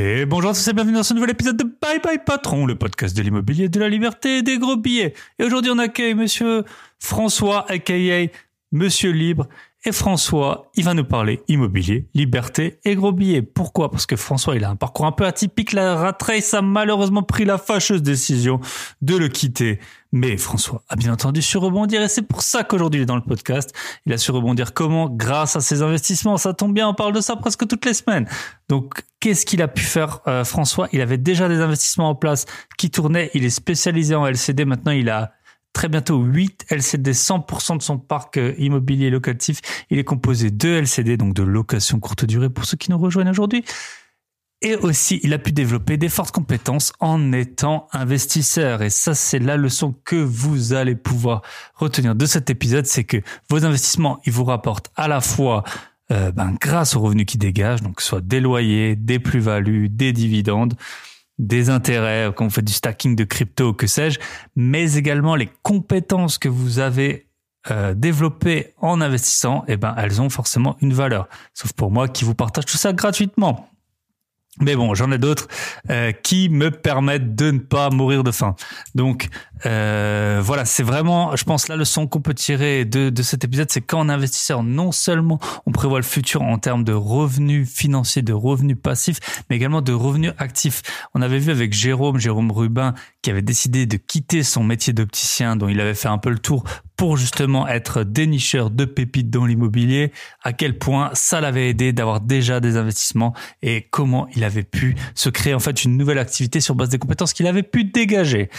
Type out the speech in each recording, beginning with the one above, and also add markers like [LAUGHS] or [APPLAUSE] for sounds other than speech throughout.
Et bonjour à tous et bienvenue dans ce nouvel épisode de Bye Bye Patron, le podcast de l'immobilier, de la liberté et des gros billets. Et aujourd'hui on accueille monsieur François, aka Monsieur Libre. Et François, il va nous parler immobilier, liberté et gros billets. Pourquoi? Parce que François, il a un parcours un peu atypique. La rat race a malheureusement pris la fâcheuse décision de le quitter. Mais François a bien entendu su rebondir et c'est pour ça qu'aujourd'hui il est dans le podcast. Il a su rebondir comment? Grâce à ses investissements. Ça tombe bien, on parle de ça presque toutes les semaines. Donc, qu'est-ce qu'il a pu faire euh, François? Il avait déjà des investissements en place qui tournaient. Il est spécialisé en LCD. Maintenant, il a très bientôt 8 LCD, 100% de son parc euh, immobilier locatif. Il est composé de LCD, donc de location courte durée pour ceux qui nous rejoignent aujourd'hui. Et aussi, il a pu développer des fortes compétences en étant investisseur. Et ça, c'est la leçon que vous allez pouvoir retenir de cet épisode, c'est que vos investissements, ils vous rapportent à la fois euh, ben, grâce aux revenus qu'ils dégagent, donc soit des loyers, des plus-values, des dividendes, des intérêts, quand vous faites du stacking de crypto, que sais-je, mais également les compétences que vous avez euh, développées en investissant, eh ben, elles ont forcément une valeur. Sauf pour moi qui vous partage tout ça gratuitement. Mais bon, j'en ai d'autres euh, qui me permettent de ne pas mourir de faim. Donc euh, voilà, c'est vraiment, je pense, la leçon qu'on peut tirer de, de cet épisode, c'est qu'en investisseur, non seulement on prévoit le futur en termes de revenus financiers, de revenus passifs, mais également de revenus actifs. On avait vu avec Jérôme, Jérôme Rubin, qui avait décidé de quitter son métier d'opticien, dont il avait fait un peu le tour pour justement être dénicheur de pépites dans l'immobilier, à quel point ça l'avait aidé d'avoir déjà des investissements et comment il avait pu se créer en fait une nouvelle activité sur base des compétences qu'il avait pu dégager.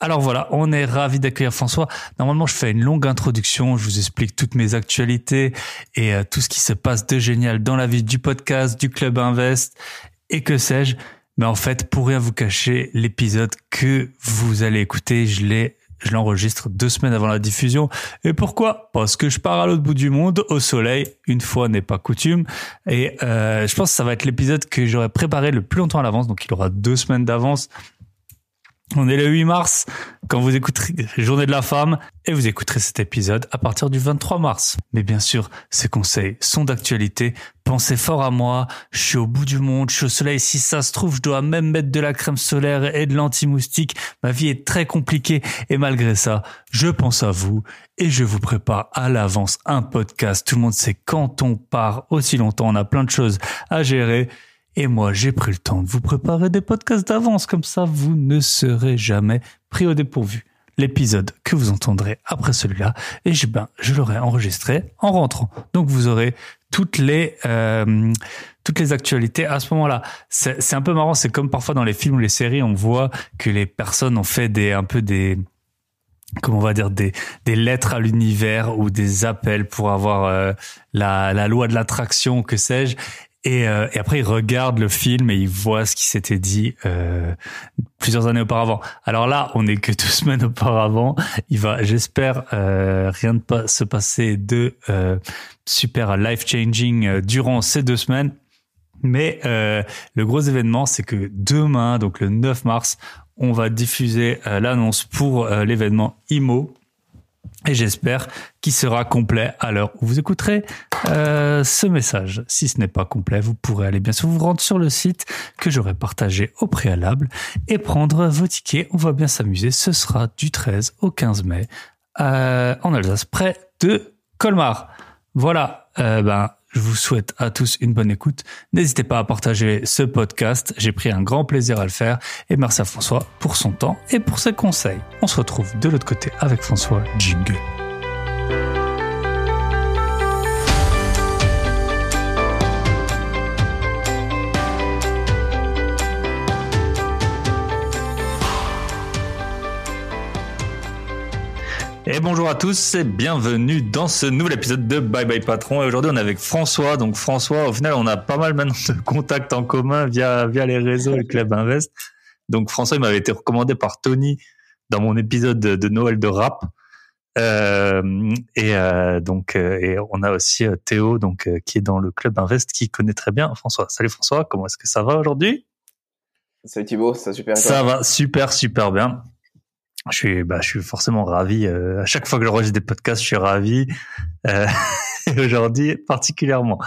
Alors voilà, on est ravi d'accueillir François. Normalement, je fais une longue introduction, je vous explique toutes mes actualités et euh, tout ce qui se passe de génial dans la vie du podcast, du club Invest et que sais-je. Mais en fait, pour rien vous cacher, l'épisode que vous allez écouter, je l'ai je l'enregistre deux semaines avant la diffusion. Et pourquoi? Parce que je pars à l'autre bout du monde, au soleil. Une fois n'est pas coutume. Et euh, je pense que ça va être l'épisode que j'aurais préparé le plus longtemps à l'avance. Donc il aura deux semaines d'avance. On est le 8 mars quand vous écouterez Journée de la femme et vous écouterez cet épisode à partir du 23 mars. Mais bien sûr, ces conseils sont d'actualité. Pensez fort à moi. Je suis au bout du monde. Je suis au soleil. Si ça se trouve, je dois même mettre de la crème solaire et de l'anti-moustique. Ma vie est très compliquée et malgré ça, je pense à vous et je vous prépare à l'avance un podcast. Tout le monde sait quand on part aussi longtemps, on a plein de choses à gérer. Et moi, j'ai pris le temps de vous préparer des podcasts d'avance, comme ça vous ne serez jamais pris au dépourvu. L'épisode que vous entendrez après celui-là, et je, ben, je l'aurai enregistré en rentrant. Donc vous aurez toutes les euh, actualités à ce moment-là. C'est un peu marrant, c'est comme parfois dans les films ou les séries, on voit que les personnes ont fait des un peu des comment on va dire des des lettres à l'univers ou des appels pour avoir euh, la loi de l'attraction que sais-je et, euh, et, après, il regarde le film et il voit ce qui s'était dit euh, plusieurs années auparavant. Alors là, on est que deux [LAUGHS] semaines auparavant. Il va, j'espère, euh, rien ne pas se passer de euh, super life changing euh, durant ces deux semaines. Mais euh, le gros événement, c'est que demain, donc le 9 mars, on va diffuser l'annonce pour l'événement IMO et j'espère qu'il sera complet à l'heure où vous écouterez euh, ce message. Si ce n'est pas complet, vous pourrez aller bien sûr vous rendre sur le site que j'aurai partagé au préalable et prendre vos tickets. On va bien s'amuser. Ce sera du 13 au 15 mai euh, en Alsace, près de Colmar. Voilà, euh, ben je vous souhaite à tous une bonne écoute. N'hésitez pas à partager ce podcast. J'ai pris un grand plaisir à le faire. Et merci à François pour son temps et pour ses conseils. On se retrouve de l'autre côté avec François Jingle. Et bonjour à tous et bienvenue dans ce nouvel épisode de Bye Bye Patron. Et aujourd'hui, on est avec François. Donc François, au final, on a pas mal maintenant de [LAUGHS] contacts en commun via via les réseaux et Club Invest. Donc François, il m'avait été recommandé par Tony dans mon épisode de, Noël de rap. Euh, et euh, donc euh, et on a aussi euh, Théo donc euh, qui est dans le Club Invest qui connaît très bien François. Salut François, comment est-ce que ça va aujourd'hui? Salut Thibaut, ça va super. Ça va super super bien je suis, bah, je suis forcément ravi. Euh, à chaque fois que j'enregistre des podcasts, je suis ravi. Euh, [LAUGHS] aujourd'hui, particulièrement.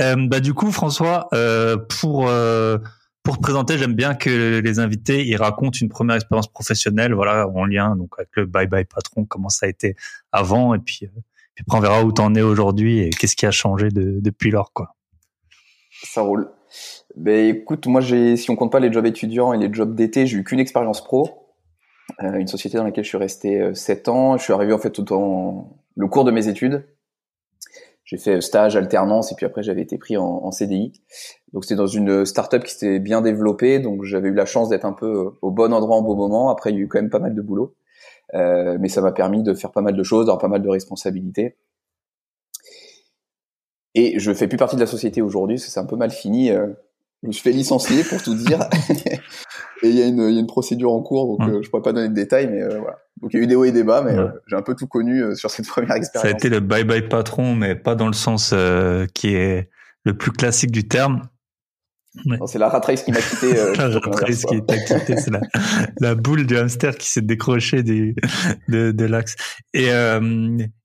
Euh, bah, du coup, François, euh, pour euh, pour te présenter, j'aime bien que les invités ils racontent une première expérience professionnelle, voilà, en lien donc avec le Bye Bye Patron, comment ça a été avant, et puis, euh, puis après on verra où t'en es aujourd'hui et qu'est-ce qui a changé de, depuis lors, quoi. Ça roule. Ben écoute, moi j'ai, si on compte pas les jobs étudiants et les jobs d'été, j'ai eu qu'une expérience pro, une société dans laquelle je suis resté 7 ans. Je suis arrivé en fait tout dans le cours de mes études j'ai fait stage, alternance, et puis après j'avais été pris en, en CDI. Donc c'était dans une startup qui s'était bien développée, donc j'avais eu la chance d'être un peu au bon endroit en bon moment. Après il y a eu quand même pas mal de boulot, euh, mais ça m'a permis de faire pas mal de choses, d'avoir pas mal de responsabilités. Et je fais plus partie de la société aujourd'hui, c'est un peu mal fini. Euh, je me suis fait licencier pour tout dire. [LAUGHS] et il y, a une, y a une procédure en cours, donc mmh. euh, je pourrais pas donner de détails, mais euh, voilà. Donc il y a eu des hauts et des bas, mais euh, j'ai un peu tout connu sur cette [LAUGHS] première expérience. Ça a été le bye bye patron, mais pas dans le sens qui est le plus classique du terme. C'est la rat race qui m'a quitté. [LAUGHS] la rat race qui t'a quitté, c'est la, [LAUGHS] la, boule du hamster qui s'est décrochée du, de, de l'axe. Et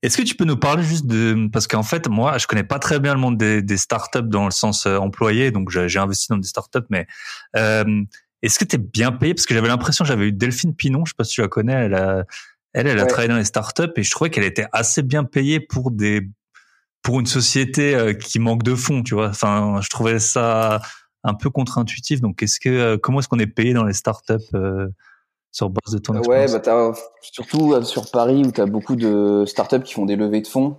est-ce que tu peux nous parler juste de parce qu'en fait moi je connais pas très bien le monde des, des startups dans le sens employé, donc j'ai investi dans des startups, mais est-ce que tu es bien payé? Parce que j'avais l'impression, j'avais eu Delphine Pinon, je sais pas si tu la connais, elle a, elle, elle a travaillé dans les startups et je trouvais qu'elle était assez bien payée pour des, pour une société euh, qui manque de fonds, tu vois. Enfin, je trouvais ça un peu contre-intuitif. Donc, est-ce que, euh, comment est-ce qu'on est payé dans les startups euh, sur base de ton expérience? Ouais, bah surtout sur Paris où tu as beaucoup de startups qui font des levées de fonds,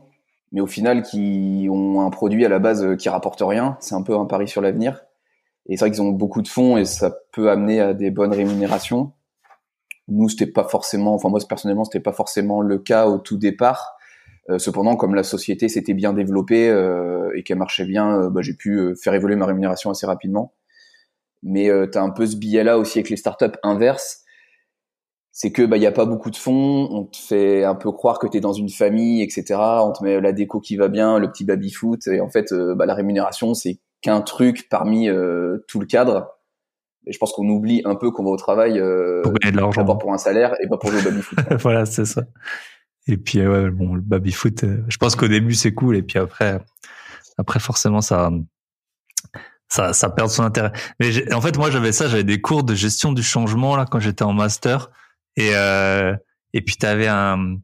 mais au final qui ont un produit à la base qui rapporte rien. C'est un peu un pari sur l'avenir. Et c'est vrai qu'ils ont beaucoup de fonds et ça peut amener à des bonnes rémunérations. Nous, c'était pas forcément, enfin moi personnellement, c'était pas forcément le cas au tout départ. Euh, cependant, comme la société s'était bien développée euh, et qu'elle marchait bien, euh, bah, j'ai pu euh, faire évoluer ma rémunération assez rapidement. Mais tu as un peu ce billet-là aussi avec les startups inverses. C'est que bah il y a pas beaucoup de fonds, on te fait un peu croire que tu es dans une famille, etc. On te met la déco qui va bien, le petit baby foot, et en fait, bah, la rémunération c'est qu'un truc parmi euh, tout le cadre. Et je pense qu'on oublie un peu qu'on va au travail euh, pour gagner de l'argent, pour un salaire et pas pour jouer au baby foot. [LAUGHS] voilà, c'est ça. Et puis ouais, bon, le baby foot, euh, je pense qu'au début c'est cool et puis après, après forcément ça, ça, ça perd son intérêt. Mais en fait, moi j'avais ça, j'avais des cours de gestion du changement là quand j'étais en master et euh, et puis t'avais un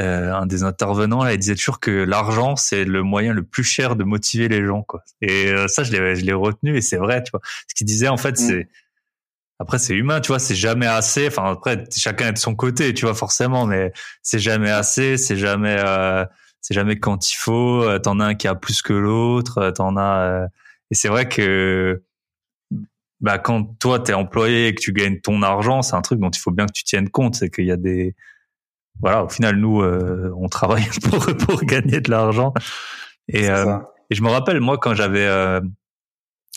euh, un des intervenants là, il disait toujours que l'argent c'est le moyen le plus cher de motiver les gens quoi. Et euh, ça je l'ai je l'ai retenu et c'est vrai tu vois. Ce qu'il disait en fait mm. c'est après c'est humain tu vois c'est jamais assez. Enfin après chacun est de son côté tu vois forcément mais c'est jamais assez c'est jamais euh, c'est jamais quand il faut. Euh, t'en as un qui a plus que l'autre. T'en as et c'est vrai que bah quand toi t'es employé et que tu gagnes ton argent c'est un truc dont il faut bien que tu tiennes compte c'est qu'il y a des voilà, au final, nous, euh, on travaille [LAUGHS] pour, pour gagner de l'argent. Et, euh, et je me rappelle, moi, quand j'avais euh,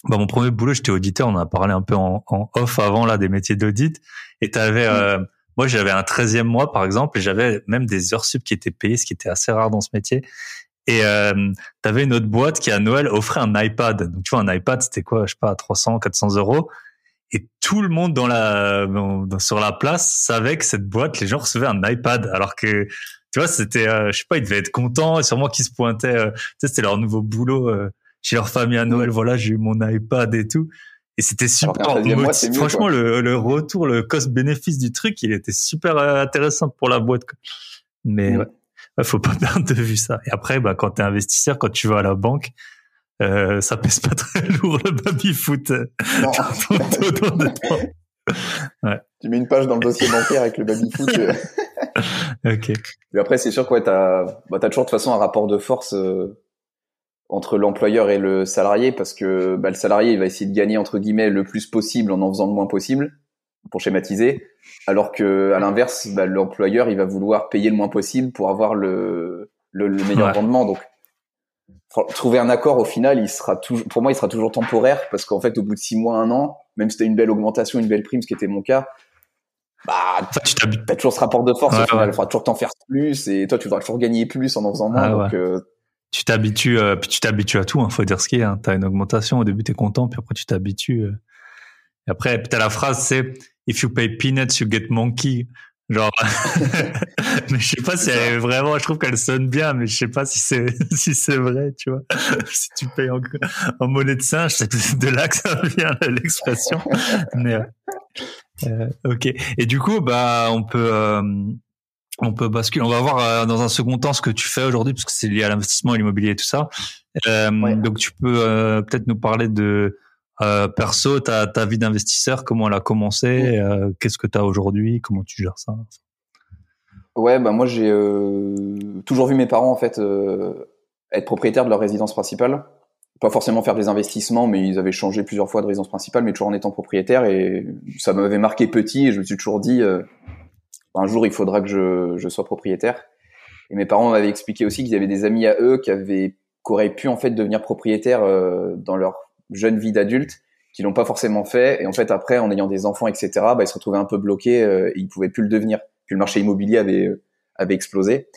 bah, mon premier boulot, j'étais auditeur. On a parlé un peu en, en off avant là des métiers d'audit. Et t'avais, mm. moi, j'avais un 13e mois, par exemple, et j'avais même des heures sup qui étaient payées, ce qui était assez rare dans ce métier. Et euh, t'avais une autre boîte qui à Noël offrait un iPad. Donc tu vois, un iPad, c'était quoi, je sais pas, 300, 400 euros et tout le monde dans la sur la place savait que cette boîte les gens recevaient un iPad. Alors que tu vois c'était euh, je sais pas ils devaient être contents et sûrement qu'ils se pointaient euh, tu sais c'était leur nouveau boulot euh, chez leur famille à Noël. Voilà j'ai eu mon iPad et tout. Et c'était super franchement le, le retour le cost bénéfice du truc il était super intéressant pour la boîte quoi. mais ouais. faut pas perdre de vue ça. Et après bah quand t'es investisseur quand tu vas à la banque euh, ça pèse pas très [LAUGHS] lourd le baby foot. Non. [LAUGHS] ouais. Tu mets une page dans le dossier bancaire avec le baby foot. Euh. [LAUGHS] ok. Mais après, c'est sûr que ouais, t'as bah, as toujours de toute façon un rapport de force euh, entre l'employeur et le salarié parce que bah, le salarié il va essayer de gagner entre guillemets le plus possible en en faisant le moins possible pour schématiser, alors que à l'inverse, bah, l'employeur il va vouloir payer le moins possible pour avoir le le, le meilleur rendement. Donc trouver un accord au final, il sera toujours, pour moi, il sera toujours temporaire parce qu'en fait, au bout de six mois, un an, même si c'était une belle augmentation, une belle prime, ce qui était mon cas, bah, tu as toujours ce rapport de force. au final. Il faudra toujours t'en faire plus et toi, tu voudras toujours gagner plus en en faisant moins. donc, euh, tu t'habitues, euh, puis tu t'habitues à tout. Hein, faut dire ce qu'il y a. Hein. T'as une augmentation au début, t'es content, puis après tu t'habitues. Euh. Et après, t'as la phrase, c'est If you pay peanuts, you get monkey. Genre, [LAUGHS] mais je sais pas si elle est vraiment, je trouve qu'elle sonne bien, mais je sais pas si c'est, [LAUGHS] si c'est vrai, tu vois. [LAUGHS] si tu payes en, en monnaie de singe, c'est de là que ça vient l'expression. mais, euh, euh, ok. Et du coup, bah, on peut, euh, on peut basculer. On va voir euh, dans un second temps ce que tu fais aujourd'hui, parce que c'est lié à l'investissement, à l'immobilier et tout ça. Euh, Ouais. Donc, tu peux euh, peut-être nous parler de euh, perso, ta, ta vie d'investisseur, comment elle a commencé, euh, qu'est-ce que tu as aujourd'hui, comment tu gères ça? Ouais, bah moi j'ai euh, toujours vu mes parents en fait euh, être propriétaires de leur résidence principale. Pas forcément faire des investissements, mais ils avaient changé plusieurs fois de résidence principale, mais toujours en étant propriétaires. Et ça m'avait marqué petit. Et je me suis toujours dit, euh, un jour il faudra que je, je sois propriétaire. Et mes parents m'avaient expliqué aussi qu'ils avaient des amis à eux qui avaient, qui auraient pu en fait devenir propriétaires euh, dans leur jeune vie d'adulte, qui l'ont pas forcément fait. Et en fait après, en ayant des enfants, etc., bah, ils se retrouvaient un peu bloqués euh, et ils pouvaient plus le devenir. Puis le marché immobilier avait euh, avait explosé.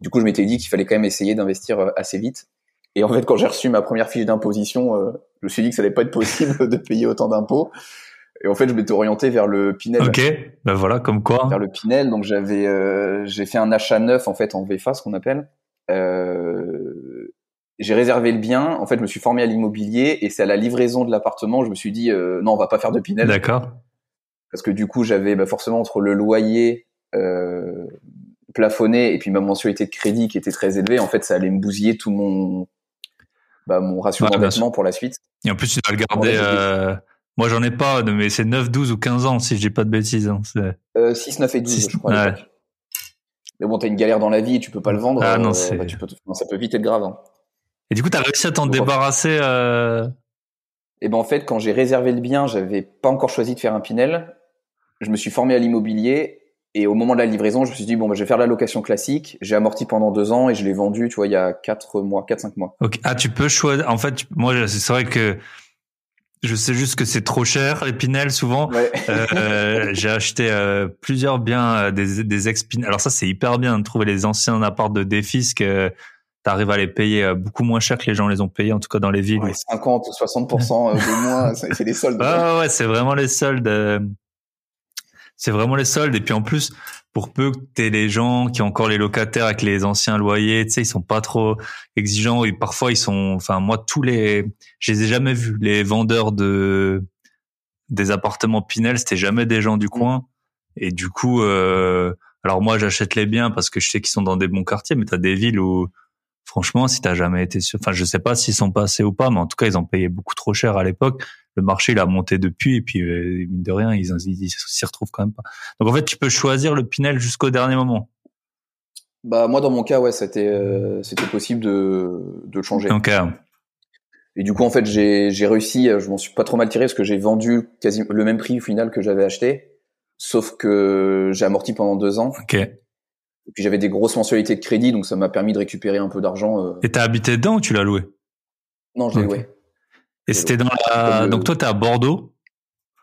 Du coup, je m'étais dit qu'il fallait quand même essayer d'investir euh, assez vite. Et en fait, quand j'ai reçu ma première fiche d'imposition, euh, je me suis dit que ça allait pas être possible [LAUGHS] de payer autant d'impôts. Et en fait, je m'étais orienté vers le Pinel. Ok, ben voilà, comme quoi. Vers le Pinel. Donc j'avais, euh, j'ai fait un achat neuf en fait en VFA, ce qu'on appelle. Euh, j'ai réservé le bien. En fait, je me suis formé à l'immobilier et c'est à la livraison de l'appartement, je me suis dit euh, non, on va pas faire de Pinel D'accord. parce que du coup j'avais bah, forcément entre le loyer euh, plafonné et puis ma mensualité de crédit qui était très élevée en fait ça allait me bousiller tout mon bah, mon ratio Ouais, d'endettement pour la suite Et en plus, tu dois le garder. Euh, moi, j'en ai pas, mais c'est 9, 12 ou 15 ans, si je dis pas de bêtises. hein. Euh, 6 9 et 12 Six- je crois ouais. mais bon t'as une galère dans la vie et tu peux pas le vendre Ah non, euh, c'est- bah, tu peux non, ça peut vite être grave hein. Et du coup, tu as réussi à t'en débarrasser. Euh... et ben en fait quand j'ai réservé le bien j'avais pas encore choisi de faire un Pinel je me suis formé à l'immobilier et au moment de la livraison je me suis dit bon bah, je vais faire la location classique j'ai amorti pendant deux ans et je l'ai vendu tu vois il y a 4 mois 4 5 mois ok. Ah, tu peux choisir. En fait, tu- moi, c'est vrai que je sais juste que c'est trop cher, les Pinel, souvent. ouais Euh, j'ai acheté euh, plusieurs biens euh, des, des ex Pinel. Alors ça, c'est hyper bien de trouver les anciens apparts de défis que tu arrives à les payer euh, beaucoup moins cher que les gens les ont payés, en tout cas dans les villes. Ouais, 50 ou 60% de moins, c'est des soldes. [LAUGHS] Ah ouais, c'est vraiment les soldes. euh, C'est vraiment les soldes. Et puis en plus, pour peu que t'aies les gens qui ont encore les locataires avec les anciens loyers, tu sais, ils sont pas trop exigeants. Et parfois, ils sont, enfin, moi, tous les, je les ai jamais vus. Les vendeurs de, des appartements Pinel, c'était jamais des gens du coin. Et du coup, euh, alors moi, j'achète les biens parce que je sais qu'ils sont dans des bons quartiers, mais t'as des villes où, franchement, si t'as jamais été sûr, enfin, je sais pas s'ils sont passés ou pas, mais en tout cas, ils ont payé beaucoup trop cher à l'époque. Le marché, il a monté depuis, et puis, euh, mine de rien, ils s'y retrouvent quand même pas. Donc, en fait, tu peux choisir le Pinel jusqu'au dernier moment. Bah moi dans mon cas ouais c'était euh, c'était possible de de le changer. Euh, Et du coup en fait j'ai j'ai réussi, euh, je m'en suis pas trop mal tiré parce que j'ai vendu quasi le même prix au final que j'avais acheté, sauf que j'ai amorti pendant deux ans. ok. Et puis j'avais des grosses mensualités de crédit donc ça m'a permis de récupérer un peu d'argent. euh. Et t'as habité dedans ou tu l'as loué? Non je l'ai loué. Et c'était dans la, le- donc toi, t'es à Bordeaux,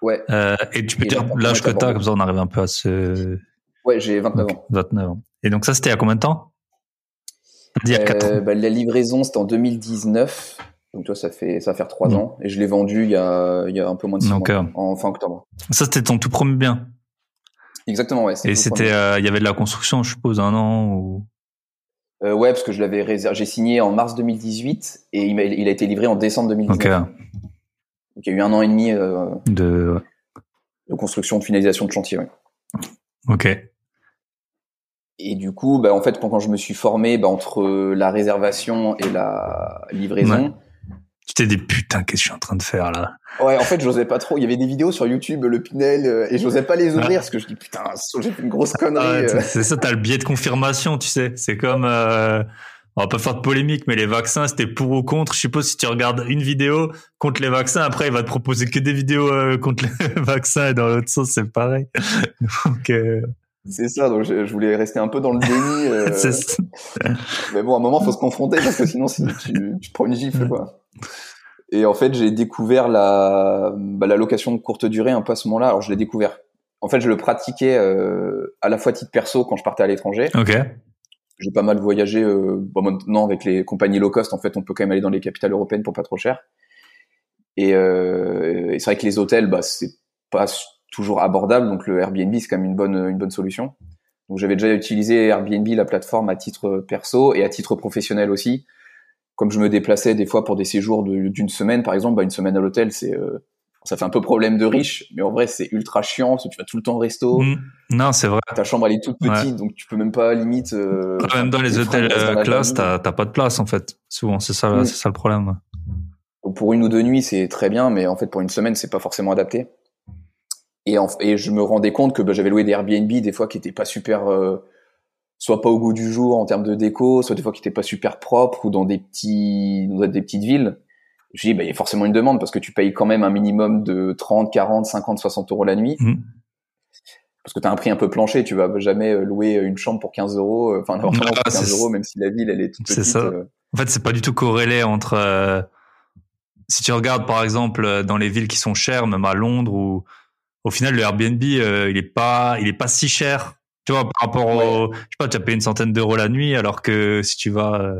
Ouais euh, et tu peux Et dire l'âge que à t'as, comme ça, on arrive un peu à se, ouais j'ai 29 Ok, ans. 29 ans. Et donc ça, c'était il y a combien de temps? T'as dit il y a 4 Euh, ans. bah, la livraison c'était en 2019 donc toi ça fait ça va faire trois Mm. ans et je l'ai vendu il y a il y a un peu moins de six mois euh, en fin octobre. Ça, c'était ton tout premier bien? Exactement ouais. Et c'était, euh, il y avait de la construction, je suppose, un an ou? Euh, ouais, parce que je l'avais réservé. J'ai signé en mars 2018 et il, a été livré en décembre 2019. Ok. Donc il y a eu un an et demi euh, De. de construction, de finalisation de chantier. ouais. Ok. Et du coup, bah, en fait, quand, quand je me suis formé bah, entre la réservation et la livraison, Tu t'es dit putain, qu'est-ce que je suis en train de faire là? Ouais. en fait, j'osais pas trop. Il y avait des vidéos sur YouTube, le Pinel, euh, et j'osais pas les ouvrir Ouais. parce que je dis putain, j'ai fait une grosse Ah connerie. ouais, euh. C'est ça, t'as le biais de confirmation, tu sais. C'est comme. Euh... On va pas faire de polémique, mais les vaccins, c'était pour ou contre. Je suppose si tu regardes une vidéo contre les vaccins, après il va te proposer que des vidéos euh, contre les [LAUGHS] vaccins et dans l'autre sens c'est pareil. [LAUGHS] Donc euh, C'est ça. Donc je, je voulais rester un peu dans le déni. [LAUGHS] euh. Mais bon, à un moment, faut se confronter parce que sinon, si tu, tu prends une gifle, quoi. Et en fait, j'ai découvert la, bah, la location de courte durée un peu à ce moment-là. Alors, je l'ai découvert. En fait, je le pratiquais euh, à la fois titre perso quand je partais à l'étranger. Ok. J'ai pas mal voyagé. Euh, bon, maintenant, avec les compagnies low cost, en fait, on peut quand même aller dans les capitales européennes pour pas trop cher. Et, euh, et c'est vrai que les hôtels, bah, c'est pas toujours abordable. Donc le Airbnb, c'est quand même une bonne, une bonne solution. Donc j'avais déjà utilisé Airbnb, la plateforme, à titre perso et à titre professionnel aussi. Comme je me déplaçais des fois pour des séjours d'une semaine, par exemple, bah, une semaine à l'hôtel, c'est euh, ça fait un peu problème de riche, mais en vrai c'est ultra chiant parce que tu vas tout le temps au resto. Mmh. Non, c'est vrai. Ta chambre elle est toute petite, donc tu peux même pas limite. Euh, même dans les hôtels euh, classe, t'as pas de place en fait. Souvent, c'est ça, mmh. ça le problème. Donc, pour une ou deux nuits, c'est très bien, mais en fait pour une semaine, c'est pas forcément adapté. Et, et je me rendais compte que bah, j'avais loué des Airbnb des fois qui étaient pas super, euh, soit pas au goût du jour en termes de déco, soit des fois qui étaient pas super propres ou dans des petits, dans des petites villes. Je dis, bah, il y a forcément une demande parce que tu payes quand même un minimum de 30, 40, 50, 60 euros la nuit. Mmh. Parce que tu as un prix un peu plancher, tu vas jamais euh, louer une chambre pour 15 euros, euh, enfin, un appartement pour 15 euros, même si la ville, elle est toute petite. C'est ça. En fait, c'est pas du tout corrélé entre, si tu regardes, par exemple, dans les villes qui sont chères, même à Londres ou, au final, le Airbnb, euh, il est pas, il est pas si cher. Tu vois, par rapport au, je sais pas, tu as payé une centaine d'euros la nuit, alors que si tu vas, euh,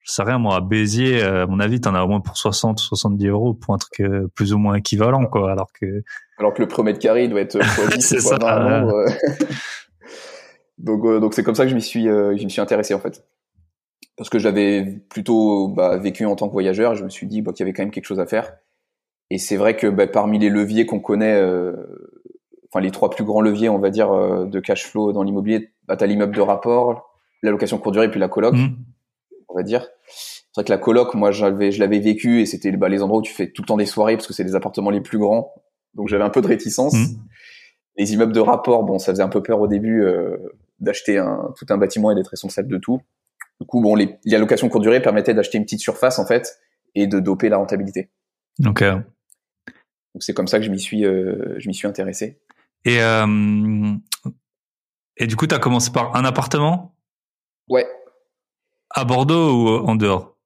je sais rien, moi, à Béziers, euh, à mon avis, t'en as au moins pour 60, 70 euros pour un truc plus ou moins équivalent, quoi, alors que. Alors que le premier mètre carré, il doit être [LAUGHS] c'est ça. [LAUGHS] donc, donc c'est comme ça que je m'y suis, je me suis intéressé, en fait. Parce que j'avais plutôt bah, vécu en tant que voyageur, je me suis dit bah, qu'il y avait quand même quelque chose à faire. Et c'est vrai que bah, parmi les leviers qu'on connaît, euh, enfin les trois plus grands leviers, on va dire, euh, de cash flow dans l'immobilier, bah, tu as l'immeuble de rapport, la location courte durée, puis la coloc, mmh. on va dire. C'est vrai que la coloc, moi, j'avais, je l'avais vécu et c'était bah, les endroits où tu fais tout le temps des soirées parce que c'est les appartements les plus grands. Donc j'avais un peu de réticence. Mmh. Les immeubles de rapport, bon, ça faisait un peu peur au début euh, d'acheter un, tout un bâtiment et d'être responsable de tout. Du coup, bon, les, les allocations courte durée permettaient d'acheter une petite surface en fait et de doper la rentabilité. Ok. Donc c'est comme ça que je m'y suis, euh, je m'y suis intéressé. Et euh, et du coup, tu as commencé par un appartement? Ouais. À Bordeaux ou en dehors?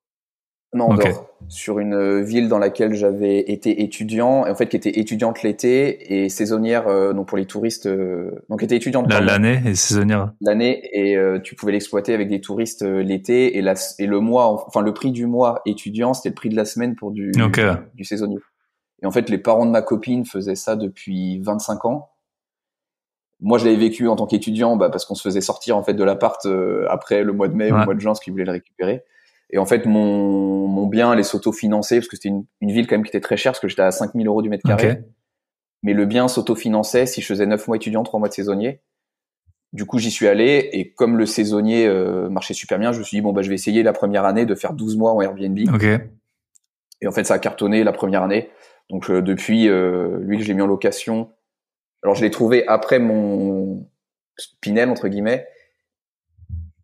Non, en dehors. Sur une ville dans laquelle j'avais été étudiant, et en fait qui était étudiante l'été et saisonnière euh, donc pour les touristes. Euh, donc était étudiante l'année et saisonnière. L'année et euh, tu pouvais l'exploiter avec des touristes l'été et la et le mois, enfin le prix du mois étudiant, c'était le prix de la semaine pour du du saisonnier. Et en fait, les parents de ma copine faisaient ça depuis 25 ans. Moi, je l'avais vécu en tant qu'étudiant, bah, parce qu'on se faisait sortir en fait de l'appart euh, après le mois de mai ou le mois de juin, parce qu'ils voulaient le récupérer. Et en fait, mon, mon bien allait s'autofinancer, parce que c'était une, une, ville quand même qui était très chère, parce que j'étais à 5000 euros du mètre carré. Mais le bien s'autofinançait si je faisais 9 mois étudiant, 3 mois de saisonnier. Du coup, j'y suis allé, et comme le saisonnier euh, marchait super bien, je me suis dit, bon, bah, je vais essayer la première année de faire 12 mois en Airbnb. Okay. Et en fait, ça a cartonné la première année. Donc euh, depuis, euh, lui, je l'ai mis en location. Alors je l'ai trouvé après mon Pinel entre guillemets,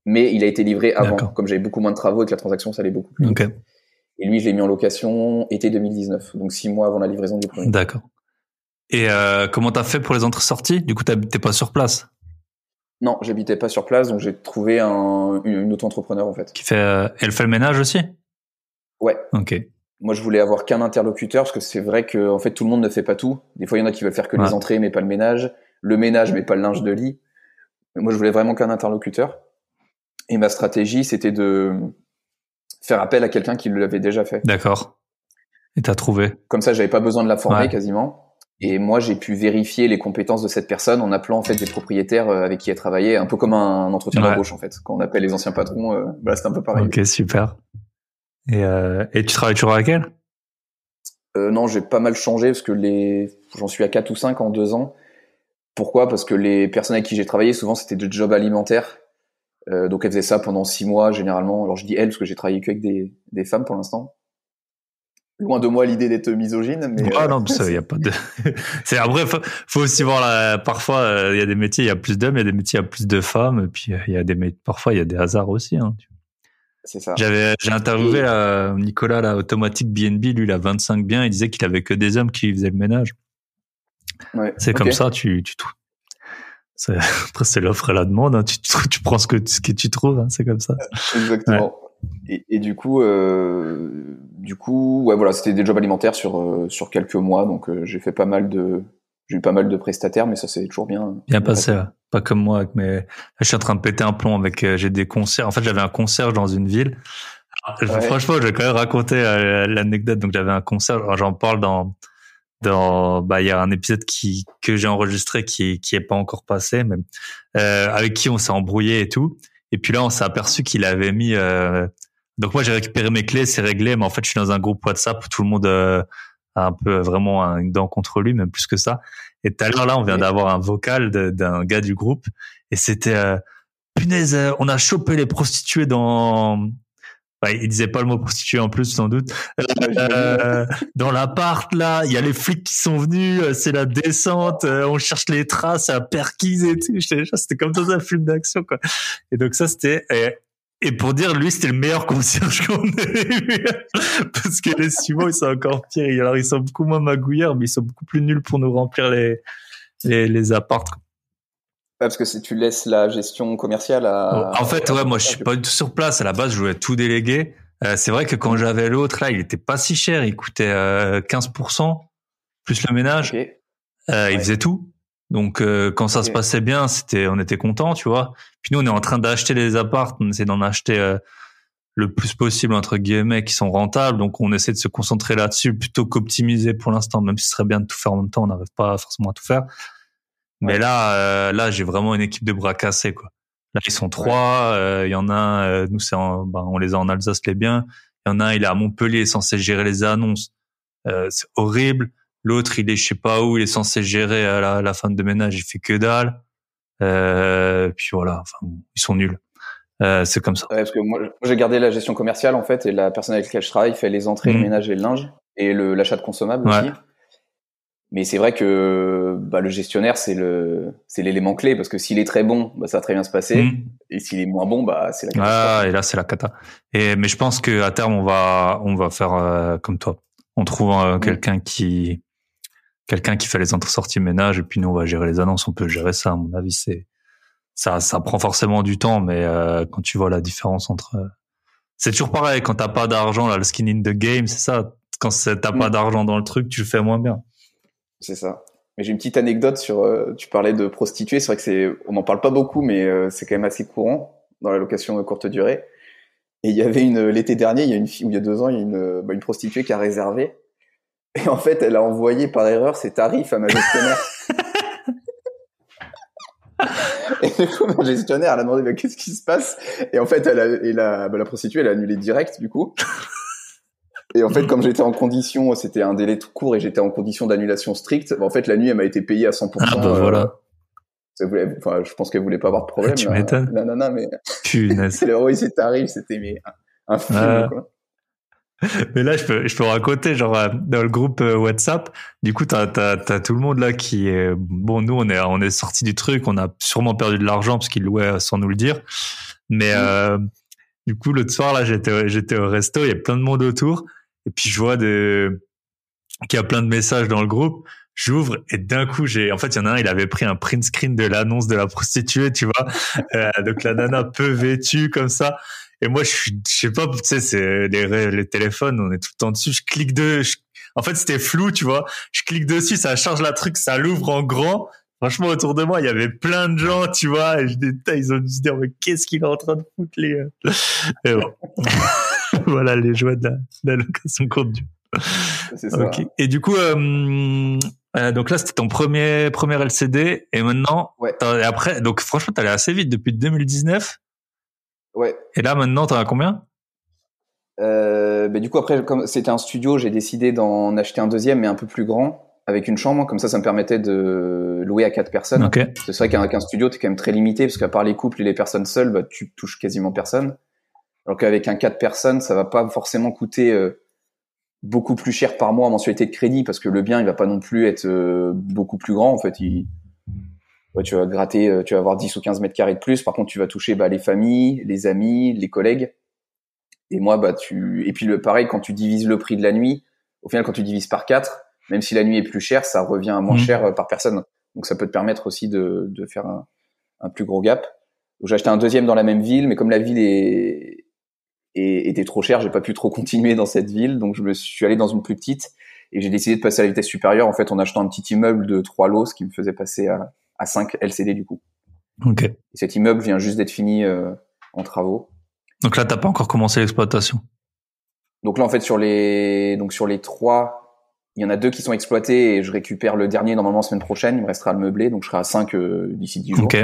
mais il a été livré avant. Comme j'avais beaucoup moins de travaux et que la transaction ça allait beaucoup plus. Okay. Et lui, je l'ai mis en location été 2019, donc six mois avant la livraison du premier. D'accord. Et euh, comment t'as fait pour les entrées-sorties Du coup, t'habitais pas sur place? Non, j'habitais pas sur place, donc j'ai trouvé un, une auto-entrepreneur en fait. Qui fait, euh, elle fait le ménage aussi? Ouais. Ok. Moi, je voulais avoir qu'un interlocuteur parce que c'est vrai que en fait tout le monde ne fait pas tout. Des fois, il y en a qui veulent faire que les entrées mais pas le ménage, le ménage mais pas le linge de lit. moi, je voulais vraiment qu'un interlocuteur. Et ma stratégie, c'était de faire appel à quelqu'un qui l'avait déjà fait. D'accord. Et t'as trouvé Comme ça, j'avais pas besoin de la former quasiment. Et moi, j'ai pu vérifier les compétences de cette personne en appelant en fait des propriétaires euh, avec qui elle travaillait, un peu comme un entretien d'embauche en fait. Quand on appelle les anciens patrons, euh, bah, c'est un peu pareil. Ok, super. Et, euh, et tu travailles toujours avec elle? Euh, Non, j'ai pas mal changé parce que les, j'en suis à 4 ou 5 en 2 ans. Pourquoi? Parce que les personnes avec qui j'ai travaillé, souvent, c'était de job alimentaire. Euh, donc, elles faisaient ça pendant 6 mois, généralement. Alors, je dis elles parce que j'ai travaillé qu'avec des, des femmes pour l'instant. Loin de moi l'idée d'être misogyne, mais. Ah non, ça, y a pas de. [LAUGHS] c'est après, faut, faut aussi voir la. Parfois, euh, il y a des métiers, il y a plus d'hommes, il y a des métiers, il y a plus de femmes, et puis il y a des parfois il y a des hasards aussi. Hein. C'est ça. J'avais, j'ai interviewé Nicolas, la automatique BNB, lui, il a 25 biens, il disait qu'il avait que des hommes qui faisaient le ménage. Ouais, c'est comme ça, tu, tu, c'est, [LAUGHS] après, c'est l'offre et la demande, hein. tu, tu, prends ce que, ce que tu trouves, hein. c'est comme ça. Exactement. Et, et, du coup, euh, du coup, ouais, voilà, c'était des jobs alimentaires sur, euh, sur quelques mois, donc euh, j'ai fait pas mal de, j'ai eu pas mal de prestataires, mais ça c'est toujours bien. Bien passé, pas comme moi. Avec mes... je suis en train de péter un plomb avec. Euh, j'ai des concerts. En fait, j'avais un concert dans une ville. Franchement, je vais quand même raconter euh, l'anecdote. Donc, j'avais un concert. J'en parle dans dans bah il y a un épisode qui que j'ai enregistré qui qui est pas encore passé mais euh, avec qui on s'est embrouillé et tout et puis là on s'est aperçu qu'il avait mis euh, donc moi j'ai récupéré mes clés c'est réglé mais en fait je suis dans un groupe WhatsApp où tout le monde euh, un peu vraiment une dent contre lui même plus que ça et tout à l'heure là on vient d'avoir un vocal d'un gars du groupe et c'était euh, punaise on a chopé les prostituées dans Ouais, il disait pas le mot prostituée en plus sans doute. Euh, dans l'appart là, il y a les flics qui sont venus, euh, c'est la descente, euh, on cherche les traces à perquise et tout. C'était comme dans un film d'action quoi. Et donc ça c'était et, pour dire lui c'était le meilleur concierge [LAUGHS] qu'on ait eu parce que les suivants ils sont encore pires. Alors ils sont beaucoup moins magouillards mais ils sont beaucoup plus nuls pour nous remplir les les, les apparts parce que si tu laisses la gestion commerciale à. En fait, ouais, moi, je suis pas du tout sur place. À la base, je voulais tout déléguer. Euh, c'est vrai que quand j'avais l'autre, là, il était pas si cher. Il coûtait euh, 15% plus le ménage. Euh, il faisait tout. Donc, euh, quand ça se passait bien, c'était, on était content, tu vois. Puis nous, on est en train d'acheter des apparts. On essaie d'en acheter euh, le plus possible entre guillemets qui sont rentables. Donc, on essaie de se concentrer là-dessus plutôt qu'optimiser pour l'instant. Même si ce serait bien de tout faire en même temps, on n'arrive pas forcément à tout faire. Mais là, euh, là, j'ai vraiment une équipe de bras cassés, quoi. Là, ils sont trois. Euh, il y en a un, euh, nous, c'est, ben, on les a en Alsace les biens. Il y en a un, il est à Montpellier, censé gérer les annonces. c'est horrible. L'autre, il est, je sais pas où, il est censé gérer à la, la fin de ménage. Il fait que dalle. puis voilà, enfin, ils sont nuls. c'est comme ça. Ouais, parce que moi, j'ai gardé la gestion commerciale en fait, et la personne avec laquelle je travaille fait les entrées, le mmh. ménage et le linge, et le l'achat de consommables aussi. Mais c'est vrai que bah, le gestionnaire, c'est le, c'est l'élément clé parce que s'il est très bon, bah, ça va très bien se passer. Mm. Et s'il est moins bon, bah, c'est la cata. Ah, et là, c'est la cata. Et mais je pense que à terme, on va, on va faire euh, comme toi. On trouve euh, quelqu'un qui, quelqu'un qui fait les entrées-sorties ménage et puis nous, on va gérer les annonces. On peut gérer ça. À mon avis, c'est ça, ça prend forcément du temps, mais euh, quand tu vois la différence entre, c'est toujours pareil. Quand t'as pas d'argent, là, le skin in the game, c'est ça. Quand t'as pas mm. d'argent dans le truc, tu le fais moins bien. C'est ça. Mais j'ai une petite anecdote sur. Euh, tu parlais de prostituées. C'est vrai que c'est. On n'en parle pas beaucoup, mais euh, c'est quand même assez courant dans la location de courte durée. Et il y avait une l'été dernier, il y a une fille, ou il y a deux ans, il y a une, bah, une prostituée qui a réservé. Et en fait, elle a envoyé par erreur ses tarifs à ma gestionnaire. [LAUGHS] et du coup, ma gestionnaire, elle a demandé, qu'est-ce qui se passe? Et en fait, elle a, et la, bah, la prostituée, elle a annulé direct, du coup. Et en fait, comme j'étais en condition, c'était un délai tout court et j'étais en condition d'annulation stricte, en fait, la nuit, elle m'a été payée à 100%. Ah bah voilà. Euh, enfin, je pense qu'elle voulait pas avoir de problème. tu m'étonnes. Non, non, non, mais. Punaise. le oui, c'est tarif, c'était mais un, film, ah. quoi. [LAUGHS] Mais là, je peux, je peux raconter, genre, euh, dans le groupe euh, WhatsApp, du coup, t'as, t'as, t'as tout le monde là qui est, bon, nous, on est, on est sorti du truc, on a sûrement perdu de l'argent parce qu'ils louaient sans nous le dire. Mais, euh, du coup, l'autre soir, là, j'étais, j'étais au resto, il y a plein de monde autour. Et puis je vois de qu'il y a plein de messages dans le groupe. J'ouvre et d'un coup j'ai en fait il y en a un il avait pris un print screen de l'annonce de la prostituée tu vois euh, donc la nana peu vêtue comme ça et moi je suis je sais pas tu sais c'est les les téléphones on est tout le temps dessus je clique de en fait c'était flou tu vois je clique dessus ça charge la truc ça l'ouvre en grand franchement autour de moi il y avait plein de gens tu vois et je ils ont dû se dire mais qu'est-ce qu'il est en train de foutre les et bon. [LAUGHS] voilà les joies de la, location courte durée. C'est ça. Et du coup, euh, euh, donc là, c'était ton premier premier LCD, et maintenant, ouais. et après, donc franchement, t'allais assez vite depuis 2019. Ouais. Et là, maintenant, t'en as combien? Euh, bah, du coup, après, comme c'était un studio, j'ai décidé d'en acheter un deuxième, mais un peu plus grand, avec une chambre. Comme ça, ça me permettait de louer à quatre personnes. Okay. C'est vrai qu'avec un studio, t'es quand même très limité, parce qu'à part les couples et les personnes seules, bah, tu touches quasiment personne. Alors qu'avec un 4 personnes, ça va pas forcément coûter euh, beaucoup plus cher par mois en mensualité de crédit parce que le bien, il va pas non plus être euh, beaucoup plus grand. En fait, il, tu vas gratter, euh, tu vas avoir 10 ou 15 mètres carrés de plus. Par contre, tu vas toucher bah, les familles, les amis, les collègues. Et moi, bah, tu, et puis le pareil, quand tu divises le prix de la nuit, au final, quand tu divises par 4, même si la nuit est plus chère, ça revient à moins mmh. cher par personne. Donc, ça peut te permettre aussi de, de faire un, un plus gros gap. J'ai acheté un deuxième dans la même ville, mais comme la ville est, et était trop cher, j'ai pas pu trop [LAUGHS] continuer dans cette ville, donc je me suis allé dans une plus petite et j'ai décidé de passer à la vitesse supérieure en fait en achetant un petit immeuble de trois lots, ce qui me faisait passer à, à 5 LCD du coup. Ok. Et cet immeuble vient juste d'être fini euh, en travaux. Donc là, t'as pas encore commencé l'exploitation. Donc là, en fait, sur les donc sur les trois Il y en a deux qui sont exploités et je récupère le dernier normalement semaine prochaine. Il me restera le meublé, donc je serai à 5 d'ici 10 jours. Ok.